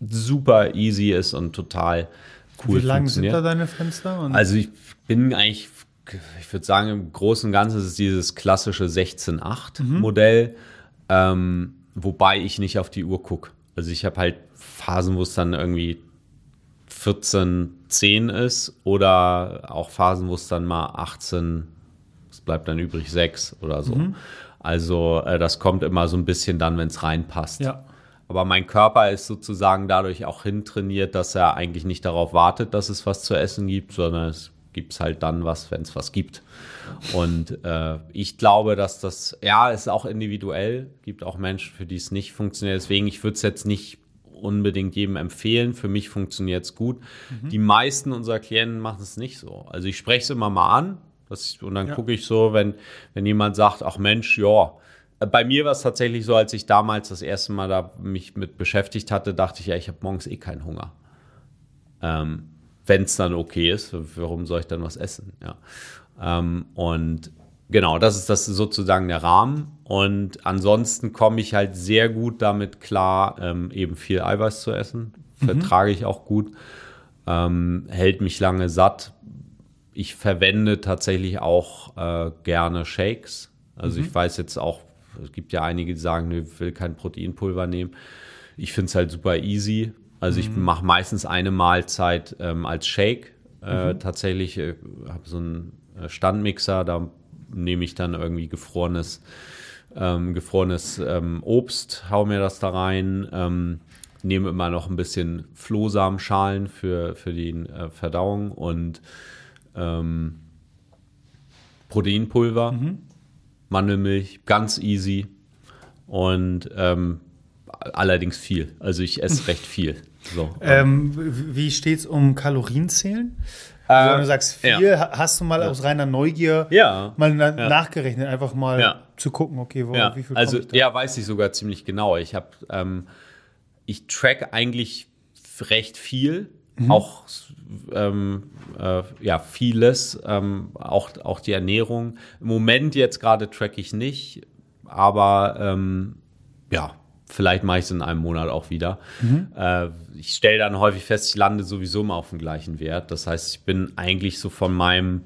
super easy ist und total cool Wie lang sind da deine Fenster? Also ich bin eigentlich ich würde sagen, im Großen und Ganzen ist es dieses klassische 16-8-Modell, mhm. ähm, wobei ich nicht auf die Uhr gucke. Also ich habe halt Phasen, wo es dann irgendwie 14, 10 ist oder auch Phasen, wo es dann mal 18, es bleibt dann übrig 6 oder so. Mhm. Also äh, das kommt immer so ein bisschen dann, wenn es reinpasst. Ja. Aber mein Körper ist sozusagen dadurch auch hintrainiert, dass er eigentlich nicht darauf wartet, dass es was zu essen gibt, sondern es gibt es halt dann was, wenn es was gibt. Und äh, ich glaube, dass das, ja, ist auch individuell, gibt auch Menschen, für die es nicht funktioniert. Deswegen, ich würde es jetzt nicht unbedingt jedem empfehlen. Für mich funktioniert es gut. Mhm. Die meisten unserer Klienten machen es nicht so. Also ich spreche es immer mal an ich, und dann ja. gucke ich so, wenn, wenn jemand sagt, ach Mensch, ja, bei mir war es tatsächlich so, als ich damals das erste Mal da mich mit beschäftigt hatte, dachte ich, ja, ich habe morgens eh keinen Hunger. Ähm, wenn es dann okay ist, warum soll ich dann was essen? Ja. Ähm, und genau, das ist das sozusagen der Rahmen. Und ansonsten komme ich halt sehr gut damit klar, ähm, eben viel Eiweiß zu essen. Mhm. Vertrage ich auch gut. Ähm, hält mich lange satt. Ich verwende tatsächlich auch äh, gerne Shakes. Also mhm. ich weiß jetzt auch, es gibt ja einige, die sagen, ich will kein Proteinpulver nehmen. Ich finde es halt super easy. Also ich mhm. mache meistens eine Mahlzeit ähm, als Shake. Äh, mhm. Tatsächlich äh, habe so einen äh, Standmixer, da nehme ich dann irgendwie gefrorenes, ähm, gefrorenes ähm, Obst, hau mir das da rein, ähm, nehme immer noch ein bisschen Flohsamenschalen für, für die äh, Verdauung und ähm, Proteinpulver, mhm. Mandelmilch, ganz easy und ähm, allerdings viel. Also ich esse recht viel. So. Ähm, wie steht es um Kalorienzählen? Also, wenn du sagst vier, ja. hast du mal ja. aus reiner Neugier ja. mal na nachgerechnet, einfach mal zu gucken, okay, wo, wie viel Also ja, weiß ich sogar ziemlich genau. Ich habe, ähm, ich track eigentlich recht viel, mhm. auch ähm, äh, ja vieles, ähm, auch auch die Ernährung. Im Moment jetzt gerade track ich nicht, aber ähm, ja, Vielleicht mache ich es in einem Monat auch wieder. Mhm. Äh, ich stelle dann häufig fest, ich lande sowieso immer auf dem gleichen Wert. Das heißt, ich bin eigentlich so von meinem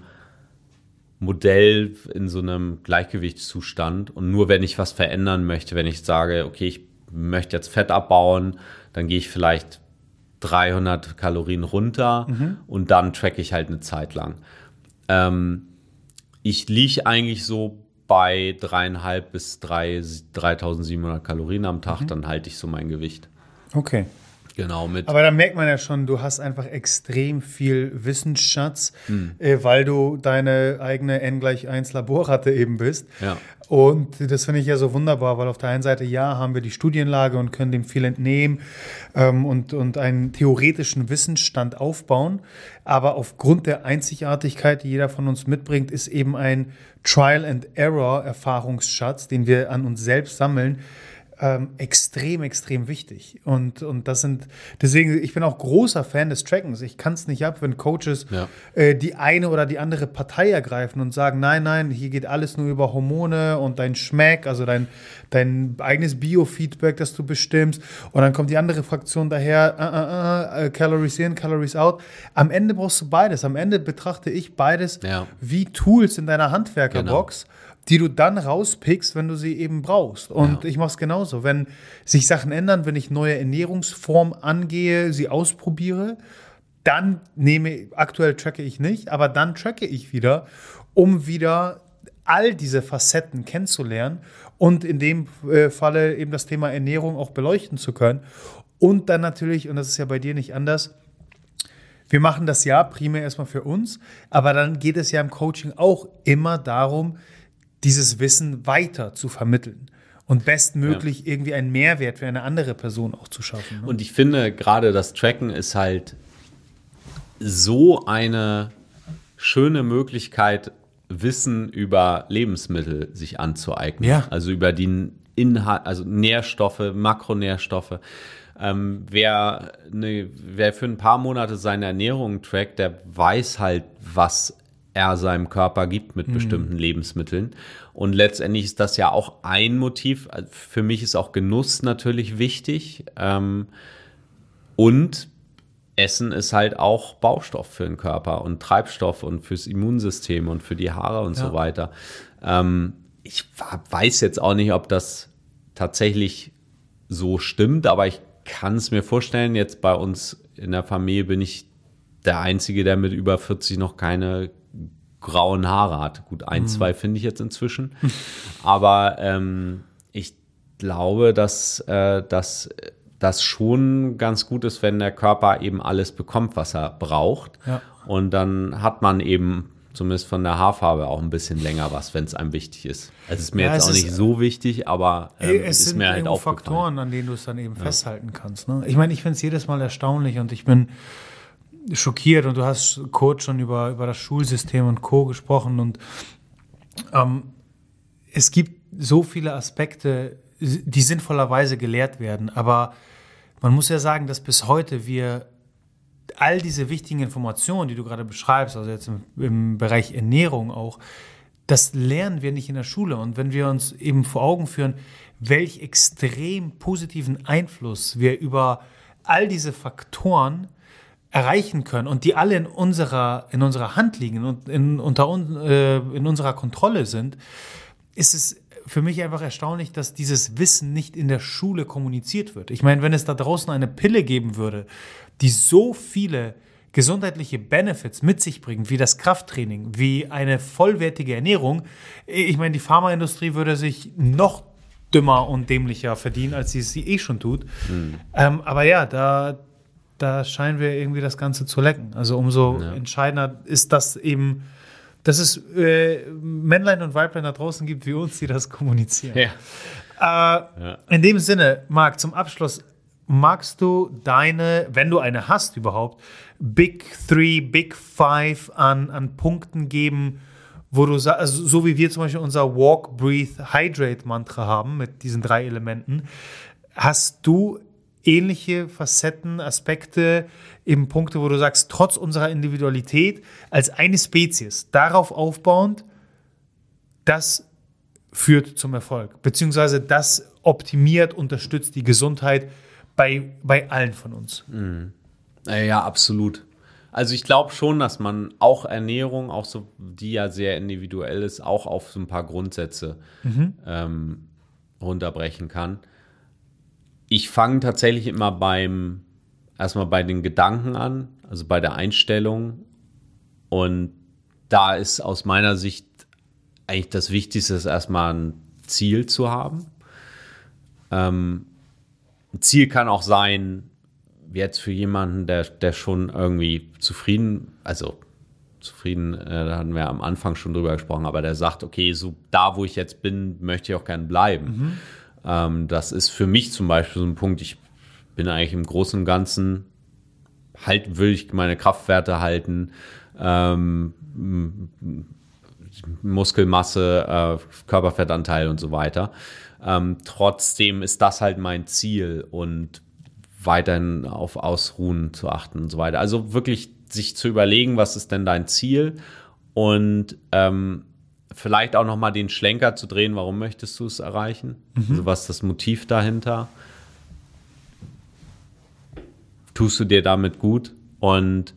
Modell in so einem Gleichgewichtszustand. Und nur wenn ich was verändern möchte, wenn ich sage, okay, ich möchte jetzt Fett abbauen, dann gehe ich vielleicht 300 Kalorien runter mhm. und dann track ich halt eine Zeit lang. Ähm, ich liege eigentlich so bei dreieinhalb bis drei, 3700 Kalorien am Tag, mhm. dann halte ich so mein Gewicht. Okay. Genau, mit. Aber da merkt man ja schon, du hast einfach extrem viel Wissensschatz, hm. äh, weil du deine eigene N gleich 1 Laborratte eben bist. Ja. Und das finde ich ja so wunderbar, weil auf der einen Seite, ja, haben wir die Studienlage und können dem viel entnehmen ähm, und, und einen theoretischen Wissensstand aufbauen. Aber aufgrund der Einzigartigkeit, die jeder von uns mitbringt, ist eben ein Trial-and-Error-Erfahrungsschatz, den wir an uns selbst sammeln, ähm, extrem, extrem wichtig. Und, und das sind, deswegen, ich bin auch großer Fan des Trackens. Ich kann es nicht ab, wenn Coaches ja. äh, die eine oder die andere Partei ergreifen und sagen, nein, nein, hier geht alles nur über Hormone und dein Schmeck, also dein, dein eigenes Biofeedback, das du bestimmst. Und dann kommt die andere Fraktion daher, uh, uh, uh, Calories in, Calories out. Am Ende brauchst du beides. Am Ende betrachte ich beides ja. wie Tools in deiner Handwerkerbox. Genau die du dann rauspickst, wenn du sie eben brauchst. Und ja. ich mache es genauso. Wenn sich Sachen ändern, wenn ich neue Ernährungsformen angehe, sie ausprobiere, dann nehme, aktuell tracke ich nicht, aber dann tracke ich wieder, um wieder all diese Facetten kennenzulernen und in dem äh, Falle eben das Thema Ernährung auch beleuchten zu können. Und dann natürlich, und das ist ja bei dir nicht anders, wir machen das ja primär erstmal für uns, aber dann geht es ja im Coaching auch immer darum, dieses Wissen weiter zu vermitteln und bestmöglich ja. irgendwie einen Mehrwert für eine andere Person auch zu schaffen. Ne? Und ich finde gerade das Tracken ist halt so eine schöne Möglichkeit, Wissen über Lebensmittel sich anzueignen. Ja. Also über die Inhalt, also Nährstoffe, Makronährstoffe. Ähm, wer, ne, wer für ein paar Monate seine Ernährung trackt, der weiß halt, was er seinem Körper gibt mit mhm. bestimmten Lebensmitteln. Und letztendlich ist das ja auch ein Motiv. Für mich ist auch Genuss natürlich wichtig. Ähm, und Essen ist halt auch Baustoff für den Körper und Treibstoff und fürs Immunsystem und für die Haare und ja. so weiter. Ähm, ich weiß jetzt auch nicht, ob das tatsächlich so stimmt, aber ich kann es mir vorstellen. Jetzt bei uns in der Familie bin ich der Einzige, der mit über 40 noch keine grauen Haare hat. Gut, ein, mhm. zwei finde ich jetzt inzwischen. aber ähm, ich glaube, dass, äh, dass das schon ganz gut ist, wenn der Körper eben alles bekommt, was er braucht. Ja. Und dann hat man eben zumindest von der Haarfarbe auch ein bisschen länger was, wenn es einem wichtig ist. Also ist mir ja, jetzt auch nicht so wichtig, aber ähm, es ist sind mir halt auch Faktoren, an denen du es dann eben ja. festhalten kannst. Ne? Ich meine, ich finde es jedes Mal erstaunlich und ich bin schockiert und du hast kurz schon über, über das Schulsystem und Co. gesprochen und ähm, es gibt so viele Aspekte, die sinnvollerweise gelehrt werden. Aber man muss ja sagen, dass bis heute wir all diese wichtigen Informationen, die du gerade beschreibst, also jetzt im, im, Bereich Ernährung auch, das lernen wir nicht in der Schule. Und wenn wir uns eben vor Augen führen, welch extrem positiven Einfluss wir über all diese Faktoren erreichen können und die alle in unserer, in unserer Hand liegen und in, unter, äh, in unserer Kontrolle sind, ist es für mich einfach erstaunlich, dass dieses Wissen nicht in der Schule kommuniziert wird. Ich meine, wenn es da draußen eine Pille geben würde, die so viele gesundheitliche Benefits mit sich bringt, wie das Krafttraining, wie eine vollwertige Ernährung, ich meine, die Pharmaindustrie würde sich noch dümmer und dämlicher verdienen, als sie es eh schon tut. Mhm. Ähm, aber ja, da, da scheinen wir irgendwie das Ganze zu lecken. Also umso ja. entscheidender ist das eben dass es äh, Männlein und Weiblein da draußen gibt wie uns, die das kommunizieren. Ja. Äh, ja. In dem Sinne, Marc, zum Abschluss, magst du deine, wenn du eine hast überhaupt, Big Three, Big Five an, an Punkten geben, wo du also so wie wir zum Beispiel unser Walk, Breathe, Hydrate Mantra haben mit diesen drei Elementen, hast du ähnliche Facetten, Aspekte, eben Punkte, wo du sagst, trotz unserer Individualität als eine Spezies, darauf aufbauend, das führt zum Erfolg, beziehungsweise das optimiert, unterstützt die Gesundheit bei, bei allen von uns. Mhm. Ja, absolut. Also ich glaube schon, dass man auch Ernährung, auch so, die ja sehr individuell ist, auch auf so ein paar Grundsätze mhm. ähm, runterbrechen kann ich fange tatsächlich immer beim, erstmal bei den Gedanken an, also bei der Einstellung. Und da ist aus meiner Sicht eigentlich das Wichtigste, ist erstmal ein Ziel zu haben. Ähm, ein Ziel kann auch sein, jetzt für jemanden, der, der schon irgendwie zufrieden, also zufrieden, äh, da hatten wir am Anfang schon drüber gesprochen, aber der sagt, okay, so da, wo ich jetzt bin, möchte ich auch gern bleiben. Mhm. Ähm, das ist für mich zum Beispiel so ein Punkt, ich bin eigentlich im Großen und Ganzen, halt will ich meine Kraftwerte halten, ähm, Muskelmasse, äh, Körperfettanteil und so weiter. Ähm, trotzdem ist das halt mein Ziel und weiterhin auf Ausruhen zu achten und so weiter. Also wirklich sich zu überlegen, was ist denn dein Ziel und ähm, vielleicht auch noch mal den Schlenker zu drehen, warum möchtest du es erreichen? Mhm. Also was ist das Motiv dahinter? Tust du dir damit gut? Und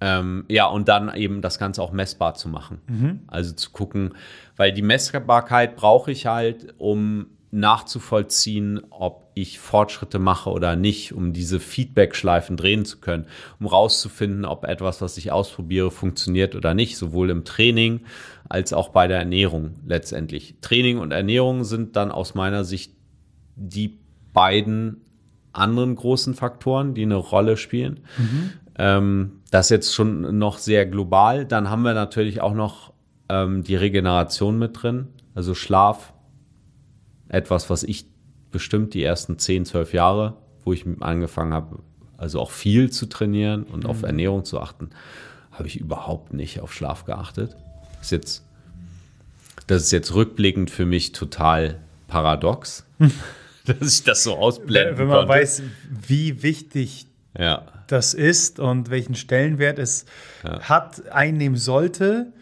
ähm, ja, und dann eben das Ganze auch messbar zu machen. Mhm. Also zu gucken, weil die Messbarkeit brauche ich halt, um nachzuvollziehen, ob ich Fortschritte mache oder nicht, um diese Feedback-Schleifen drehen zu können, um rauszufinden, ob etwas, was ich ausprobiere, funktioniert oder nicht, sowohl im Training als auch bei der Ernährung letztendlich. Training und Ernährung sind dann aus meiner Sicht die beiden anderen großen Faktoren, die eine Rolle spielen. Mhm. Ähm, das jetzt schon noch sehr global. Dann haben wir natürlich auch noch ähm, die Regeneration mit drin, also Schlaf, etwas, was ich bestimmt die ersten 10, 12 Jahre, wo ich angefangen habe, also auch viel zu trainieren und mhm. auf Ernährung zu achten, habe ich überhaupt nicht auf Schlaf geachtet. Das ist jetzt, das ist jetzt rückblickend für mich total paradox, dass ich das so ausblenden Wenn man konnte. weiß, wie wichtig ja. das ist und welchen Stellenwert es ja. hat, einnehmen sollte,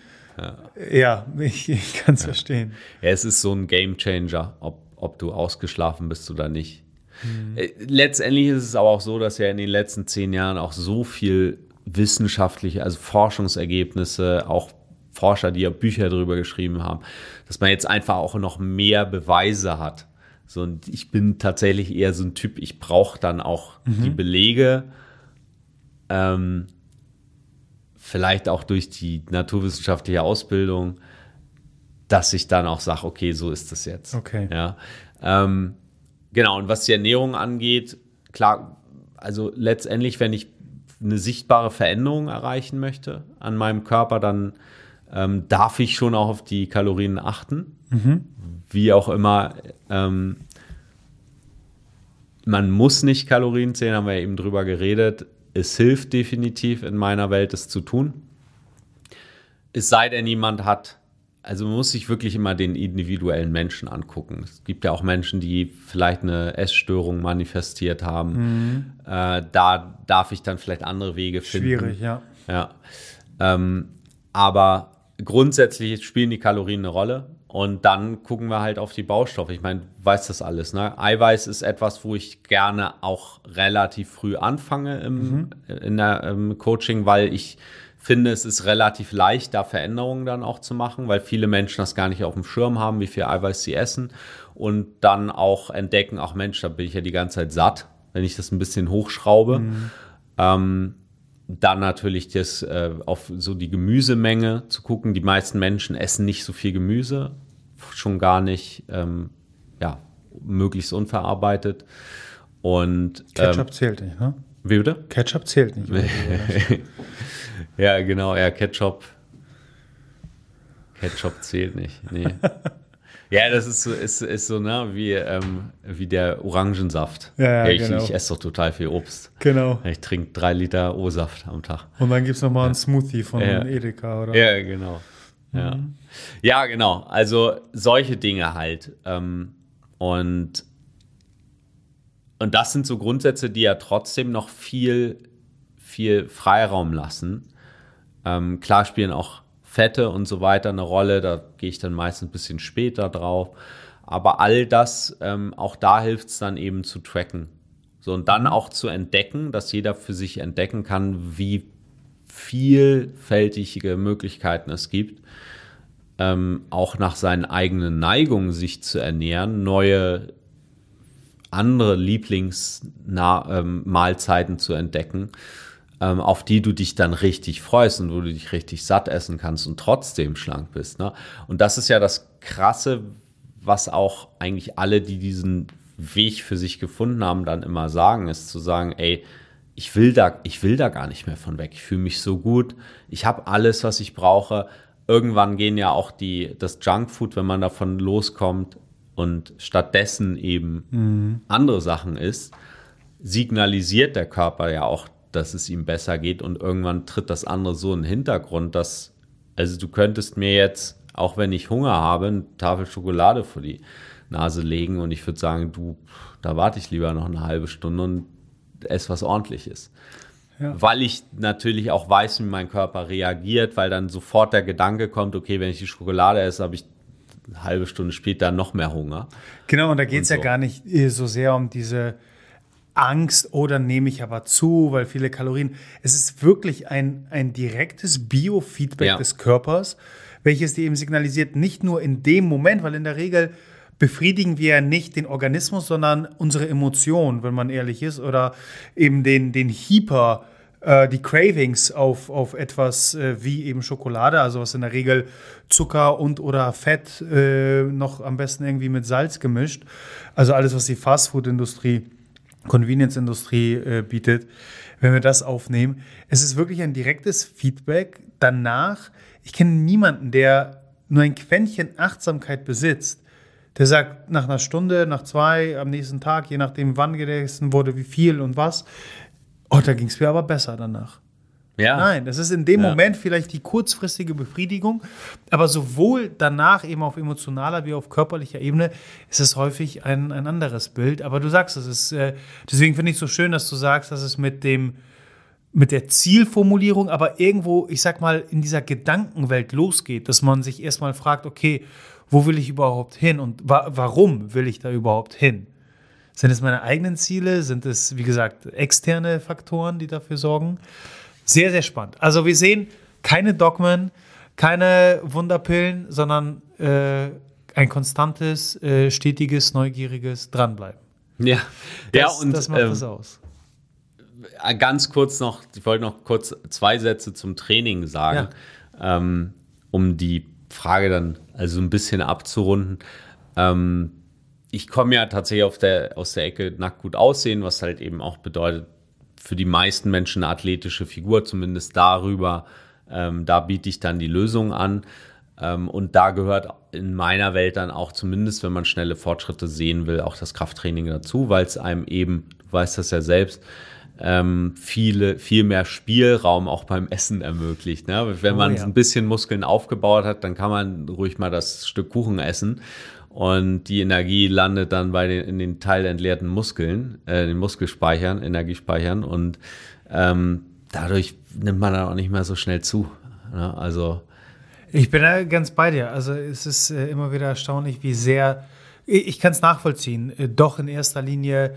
ja, ich, ich kann es ja. verstehen. Ja, es ist so ein Game Changer, ob, ob du ausgeschlafen bist oder nicht. Mhm. Letztendlich ist es aber auch so, dass ja in den letzten zehn Jahren auch so viel wissenschaftliche, also Forschungsergebnisse, auch Forscher, die ja Bücher darüber geschrieben haben, dass man jetzt einfach auch noch mehr Beweise hat. So, und ich bin tatsächlich eher so ein Typ, ich brauche dann auch mhm. die Belege. Ähm, vielleicht auch durch die naturwissenschaftliche Ausbildung, dass ich dann auch sage, okay, so ist das jetzt. Okay. Ja. Ähm, genau, und was die Ernährung angeht, klar, also letztendlich, wenn ich eine sichtbare Veränderung erreichen möchte an meinem Körper, dann ähm, darf ich schon auch auf die Kalorien achten. Mhm. Wie auch immer. Ähm, man muss nicht Kalorien zählen, haben wir eben drüber geredet. Es hilft definitiv in meiner Welt, es zu tun. Es sei denn, jemand hat, also man muss sich wirklich immer den individuellen Menschen angucken. Es gibt ja auch Menschen, die vielleicht eine Essstörung manifestiert haben. Mhm. Äh, da darf ich dann vielleicht andere Wege finden. Schwierig, ja. Ja. Ähm, aber grundsätzlich spielen die Kalorien eine Rolle. Und dann gucken wir halt auf die Baustoffe. Ich meine, weiß das alles. Ne? Eiweiß ist etwas, wo ich gerne auch relativ früh anfange im, mhm. in der, im Coaching, weil ich finde, es ist relativ leicht, da Veränderungen dann auch zu machen, weil viele Menschen das gar nicht auf dem Schirm haben, wie viel Eiweiß sie essen und dann auch entdecken, ach Mensch, da bin ich ja die ganze Zeit satt, wenn ich das ein bisschen hochschraube. Mhm. Ähm, dann natürlich das äh, auf so die Gemüsemenge zu gucken. Die meisten Menschen essen nicht so viel Gemüse, schon gar nicht, ähm, ja, möglichst unverarbeitet. Und Ketchup ähm, zählt nicht, ne? Wie bitte? Ketchup zählt nicht. ja, genau, ja, Ketchup. Ketchup zählt nicht. Nee. Ja, das ist so, ist, ist so ne, wie, ähm, wie der Orangensaft. Ja, ja, ich, genau. ich esse doch total viel Obst. Genau. Ich trinke drei Liter O-Saft am Tag. Und dann gibt es nochmal ja. einen Smoothie von ja. Edeka, oder? Ja, genau. Ja. Mhm. ja, genau. Also solche Dinge halt. Ähm, und, und das sind so Grundsätze, die ja trotzdem noch viel, viel Freiraum lassen. Ähm, klar spielen auch Fette und so weiter eine Rolle. Da gehe ich dann meistens ein bisschen später drauf. Aber all das, ähm, auch da hilft es dann eben zu tracken. So, und dann auch zu entdecken, dass jeder für sich entdecken kann, wie vielfältige Möglichkeiten es gibt, ähm, auch nach seinen eigenen Neigungen sich zu ernähren, neue andere Lieblingsmahlzeiten ähm, zu entdecken ähm, auf die du dich dann richtig freust und wo du dich richtig satt essen kannst und trotzdem schlank bist. Ne? Und das ist ja das Krasse, was auch eigentlich alle, die diesen Weg für sich gefunden haben, dann immer sagen, ist zu sagen, ey, ich will da, ich will da gar nicht mehr von weg. Ich fühle mich so gut. Ich habe alles, was ich brauche. Irgendwann gehen ja auch die, das Junkfood, wenn man davon loskommt und stattdessen eben mhm. andere Sachen isst, signalisiert der Körper ja auch dass es ihm besser geht und irgendwann tritt das andere so in den Hintergrund, dass, also du könntest mir jetzt, auch wenn ich Hunger habe, eine Tafel Schokolade vor die Nase legen und ich würde sagen, du, da warte ich lieber noch eine halbe Stunde und esse was ordentliches. Ja. Weil ich natürlich auch weiß, wie mein Körper reagiert, weil dann sofort der Gedanke kommt, okay, wenn ich die Schokolade esse, habe ich eine halbe Stunde später noch mehr Hunger. Genau, und da geht es so. ja gar nicht so sehr um diese Angst oder nehme ich aber zu, weil viele Kalorien. Es ist wirklich ein, ein direktes Biofeedback ja. des Körpers, welches dir eben signalisiert, nicht nur in dem Moment, weil in der Regel befriedigen wir ja nicht den Organismus, sondern unsere Emotionen, wenn man ehrlich ist, oder eben den, den Hyper, äh, die Cravings auf, auf etwas äh, wie eben Schokolade, also was in der Regel Zucker und oder Fett, äh, noch am besten irgendwie mit Salz gemischt. Also alles, was die Fastfood-Industrie Convenience-Industrie äh, bietet, wenn wir das aufnehmen. Es ist wirklich ein direktes Feedback. Danach, ich kenne niemanden, der nur ein Quäntchen Achtsamkeit besitzt, der sagt nach einer Stunde, nach zwei, am nächsten Tag, je nachdem, wann gegessen wurde, wie viel und was, oh, da ging es mir aber besser danach. Ja. Nein, das ist in dem ja. Moment vielleicht die kurzfristige Befriedigung, aber sowohl danach eben auf emotionaler wie auf körperlicher Ebene ist es häufig ein, ein anderes Bild. Aber du sagst, es ist, äh, deswegen finde ich es so schön, dass du sagst, dass es mit dem, mit der Zielformulierung, aber irgendwo, ich sag mal, in dieser Gedankenwelt losgeht, dass man sich erstmal fragt, okay, wo will ich überhaupt hin und wa warum will ich da überhaupt hin? Sind es meine eigenen Ziele? Sind es, wie gesagt, externe Faktoren, die dafür sorgen? Sehr, sehr spannend. Also wir sehen keine Dogmen, keine Wunderpillen, sondern äh, ein konstantes, äh, stetiges, neugieriges Dranbleiben. Ja, das, ja und das macht ähm, das aus. Äh, ganz kurz noch, ich wollte noch kurz zwei Sätze zum Training sagen, ja. ähm, um die Frage dann also ein bisschen abzurunden. Ähm, ich komme ja tatsächlich der, aus der Ecke nackt gut aussehen, was halt eben auch bedeutet, für die meisten Menschen eine athletische Figur, zumindest darüber, ähm, da biete ich dann die Lösung an. Ähm, und da gehört in meiner Welt dann auch zumindest, wenn man schnelle Fortschritte sehen will, auch das Krafttraining dazu, weil es einem eben, du weißt das ja selbst, ähm, viele, viel mehr Spielraum auch beim Essen ermöglicht. Ne? Wenn man oh, ja. ein bisschen Muskeln aufgebaut hat, dann kann man ruhig mal das Stück Kuchen essen und die Energie landet dann bei den in den teilentleerten Muskeln, äh, den Muskelspeichern, Energiespeichern und ähm, dadurch nimmt man dann auch nicht mehr so schnell zu. Ne? Also ich bin da ganz bei dir. Also es ist äh, immer wieder erstaunlich, wie sehr ich, ich kann es nachvollziehen. Äh, doch in erster Linie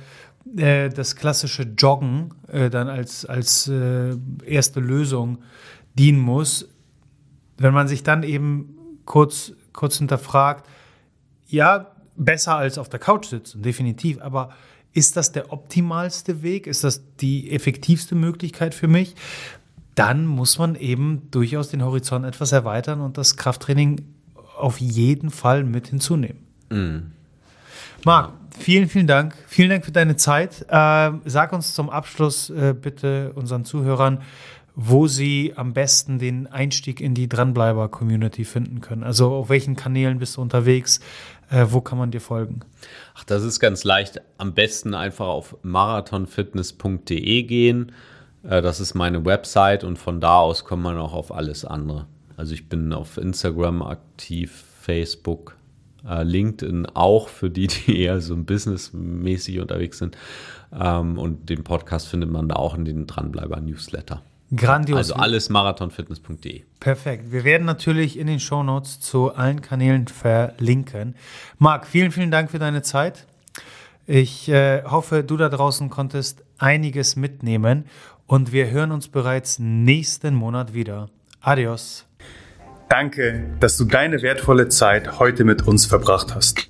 äh, das klassische Joggen äh, dann als als äh, erste Lösung dienen muss. Wenn man sich dann eben kurz kurz hinterfragt, ja, besser als auf der Couch sitzen, definitiv. Aber ist das der optimalste Weg? Ist das die effektivste Möglichkeit für mich? Dann muss man eben durchaus den Horizont etwas erweitern und das Krafttraining auf jeden Fall mit hinzunehmen. Mhm. Marc, vielen, vielen Dank. Vielen Dank für deine Zeit. Äh, sag uns zum Abschluss äh, bitte unseren Zuhörern, wo sie am besten den Einstieg in die Dranbleiber-Community finden können. Also auf welchen Kanälen bist du unterwegs? Äh, wo kann man dir folgen? Ach, das ist ganz leicht. Am besten einfach auf marathonfitness.de gehen. Äh, das ist meine Website und von da aus kommt man auch auf alles andere. Also ich bin auf Instagram aktiv, Facebook, äh, LinkedIn auch für die, die eher so businessmäßig unterwegs sind. Ähm, und den Podcast findet man da auch in den Dranbleiber-Newsletter. Grandios. Also alles marathonfitness.de. Perfekt. Wir werden natürlich in den Shownotes zu allen Kanälen verlinken. Marc, vielen, vielen Dank für deine Zeit. Ich äh, hoffe, du da draußen konntest einiges mitnehmen und wir hören uns bereits nächsten Monat wieder. Adios. Danke, dass du deine wertvolle Zeit heute mit uns verbracht hast.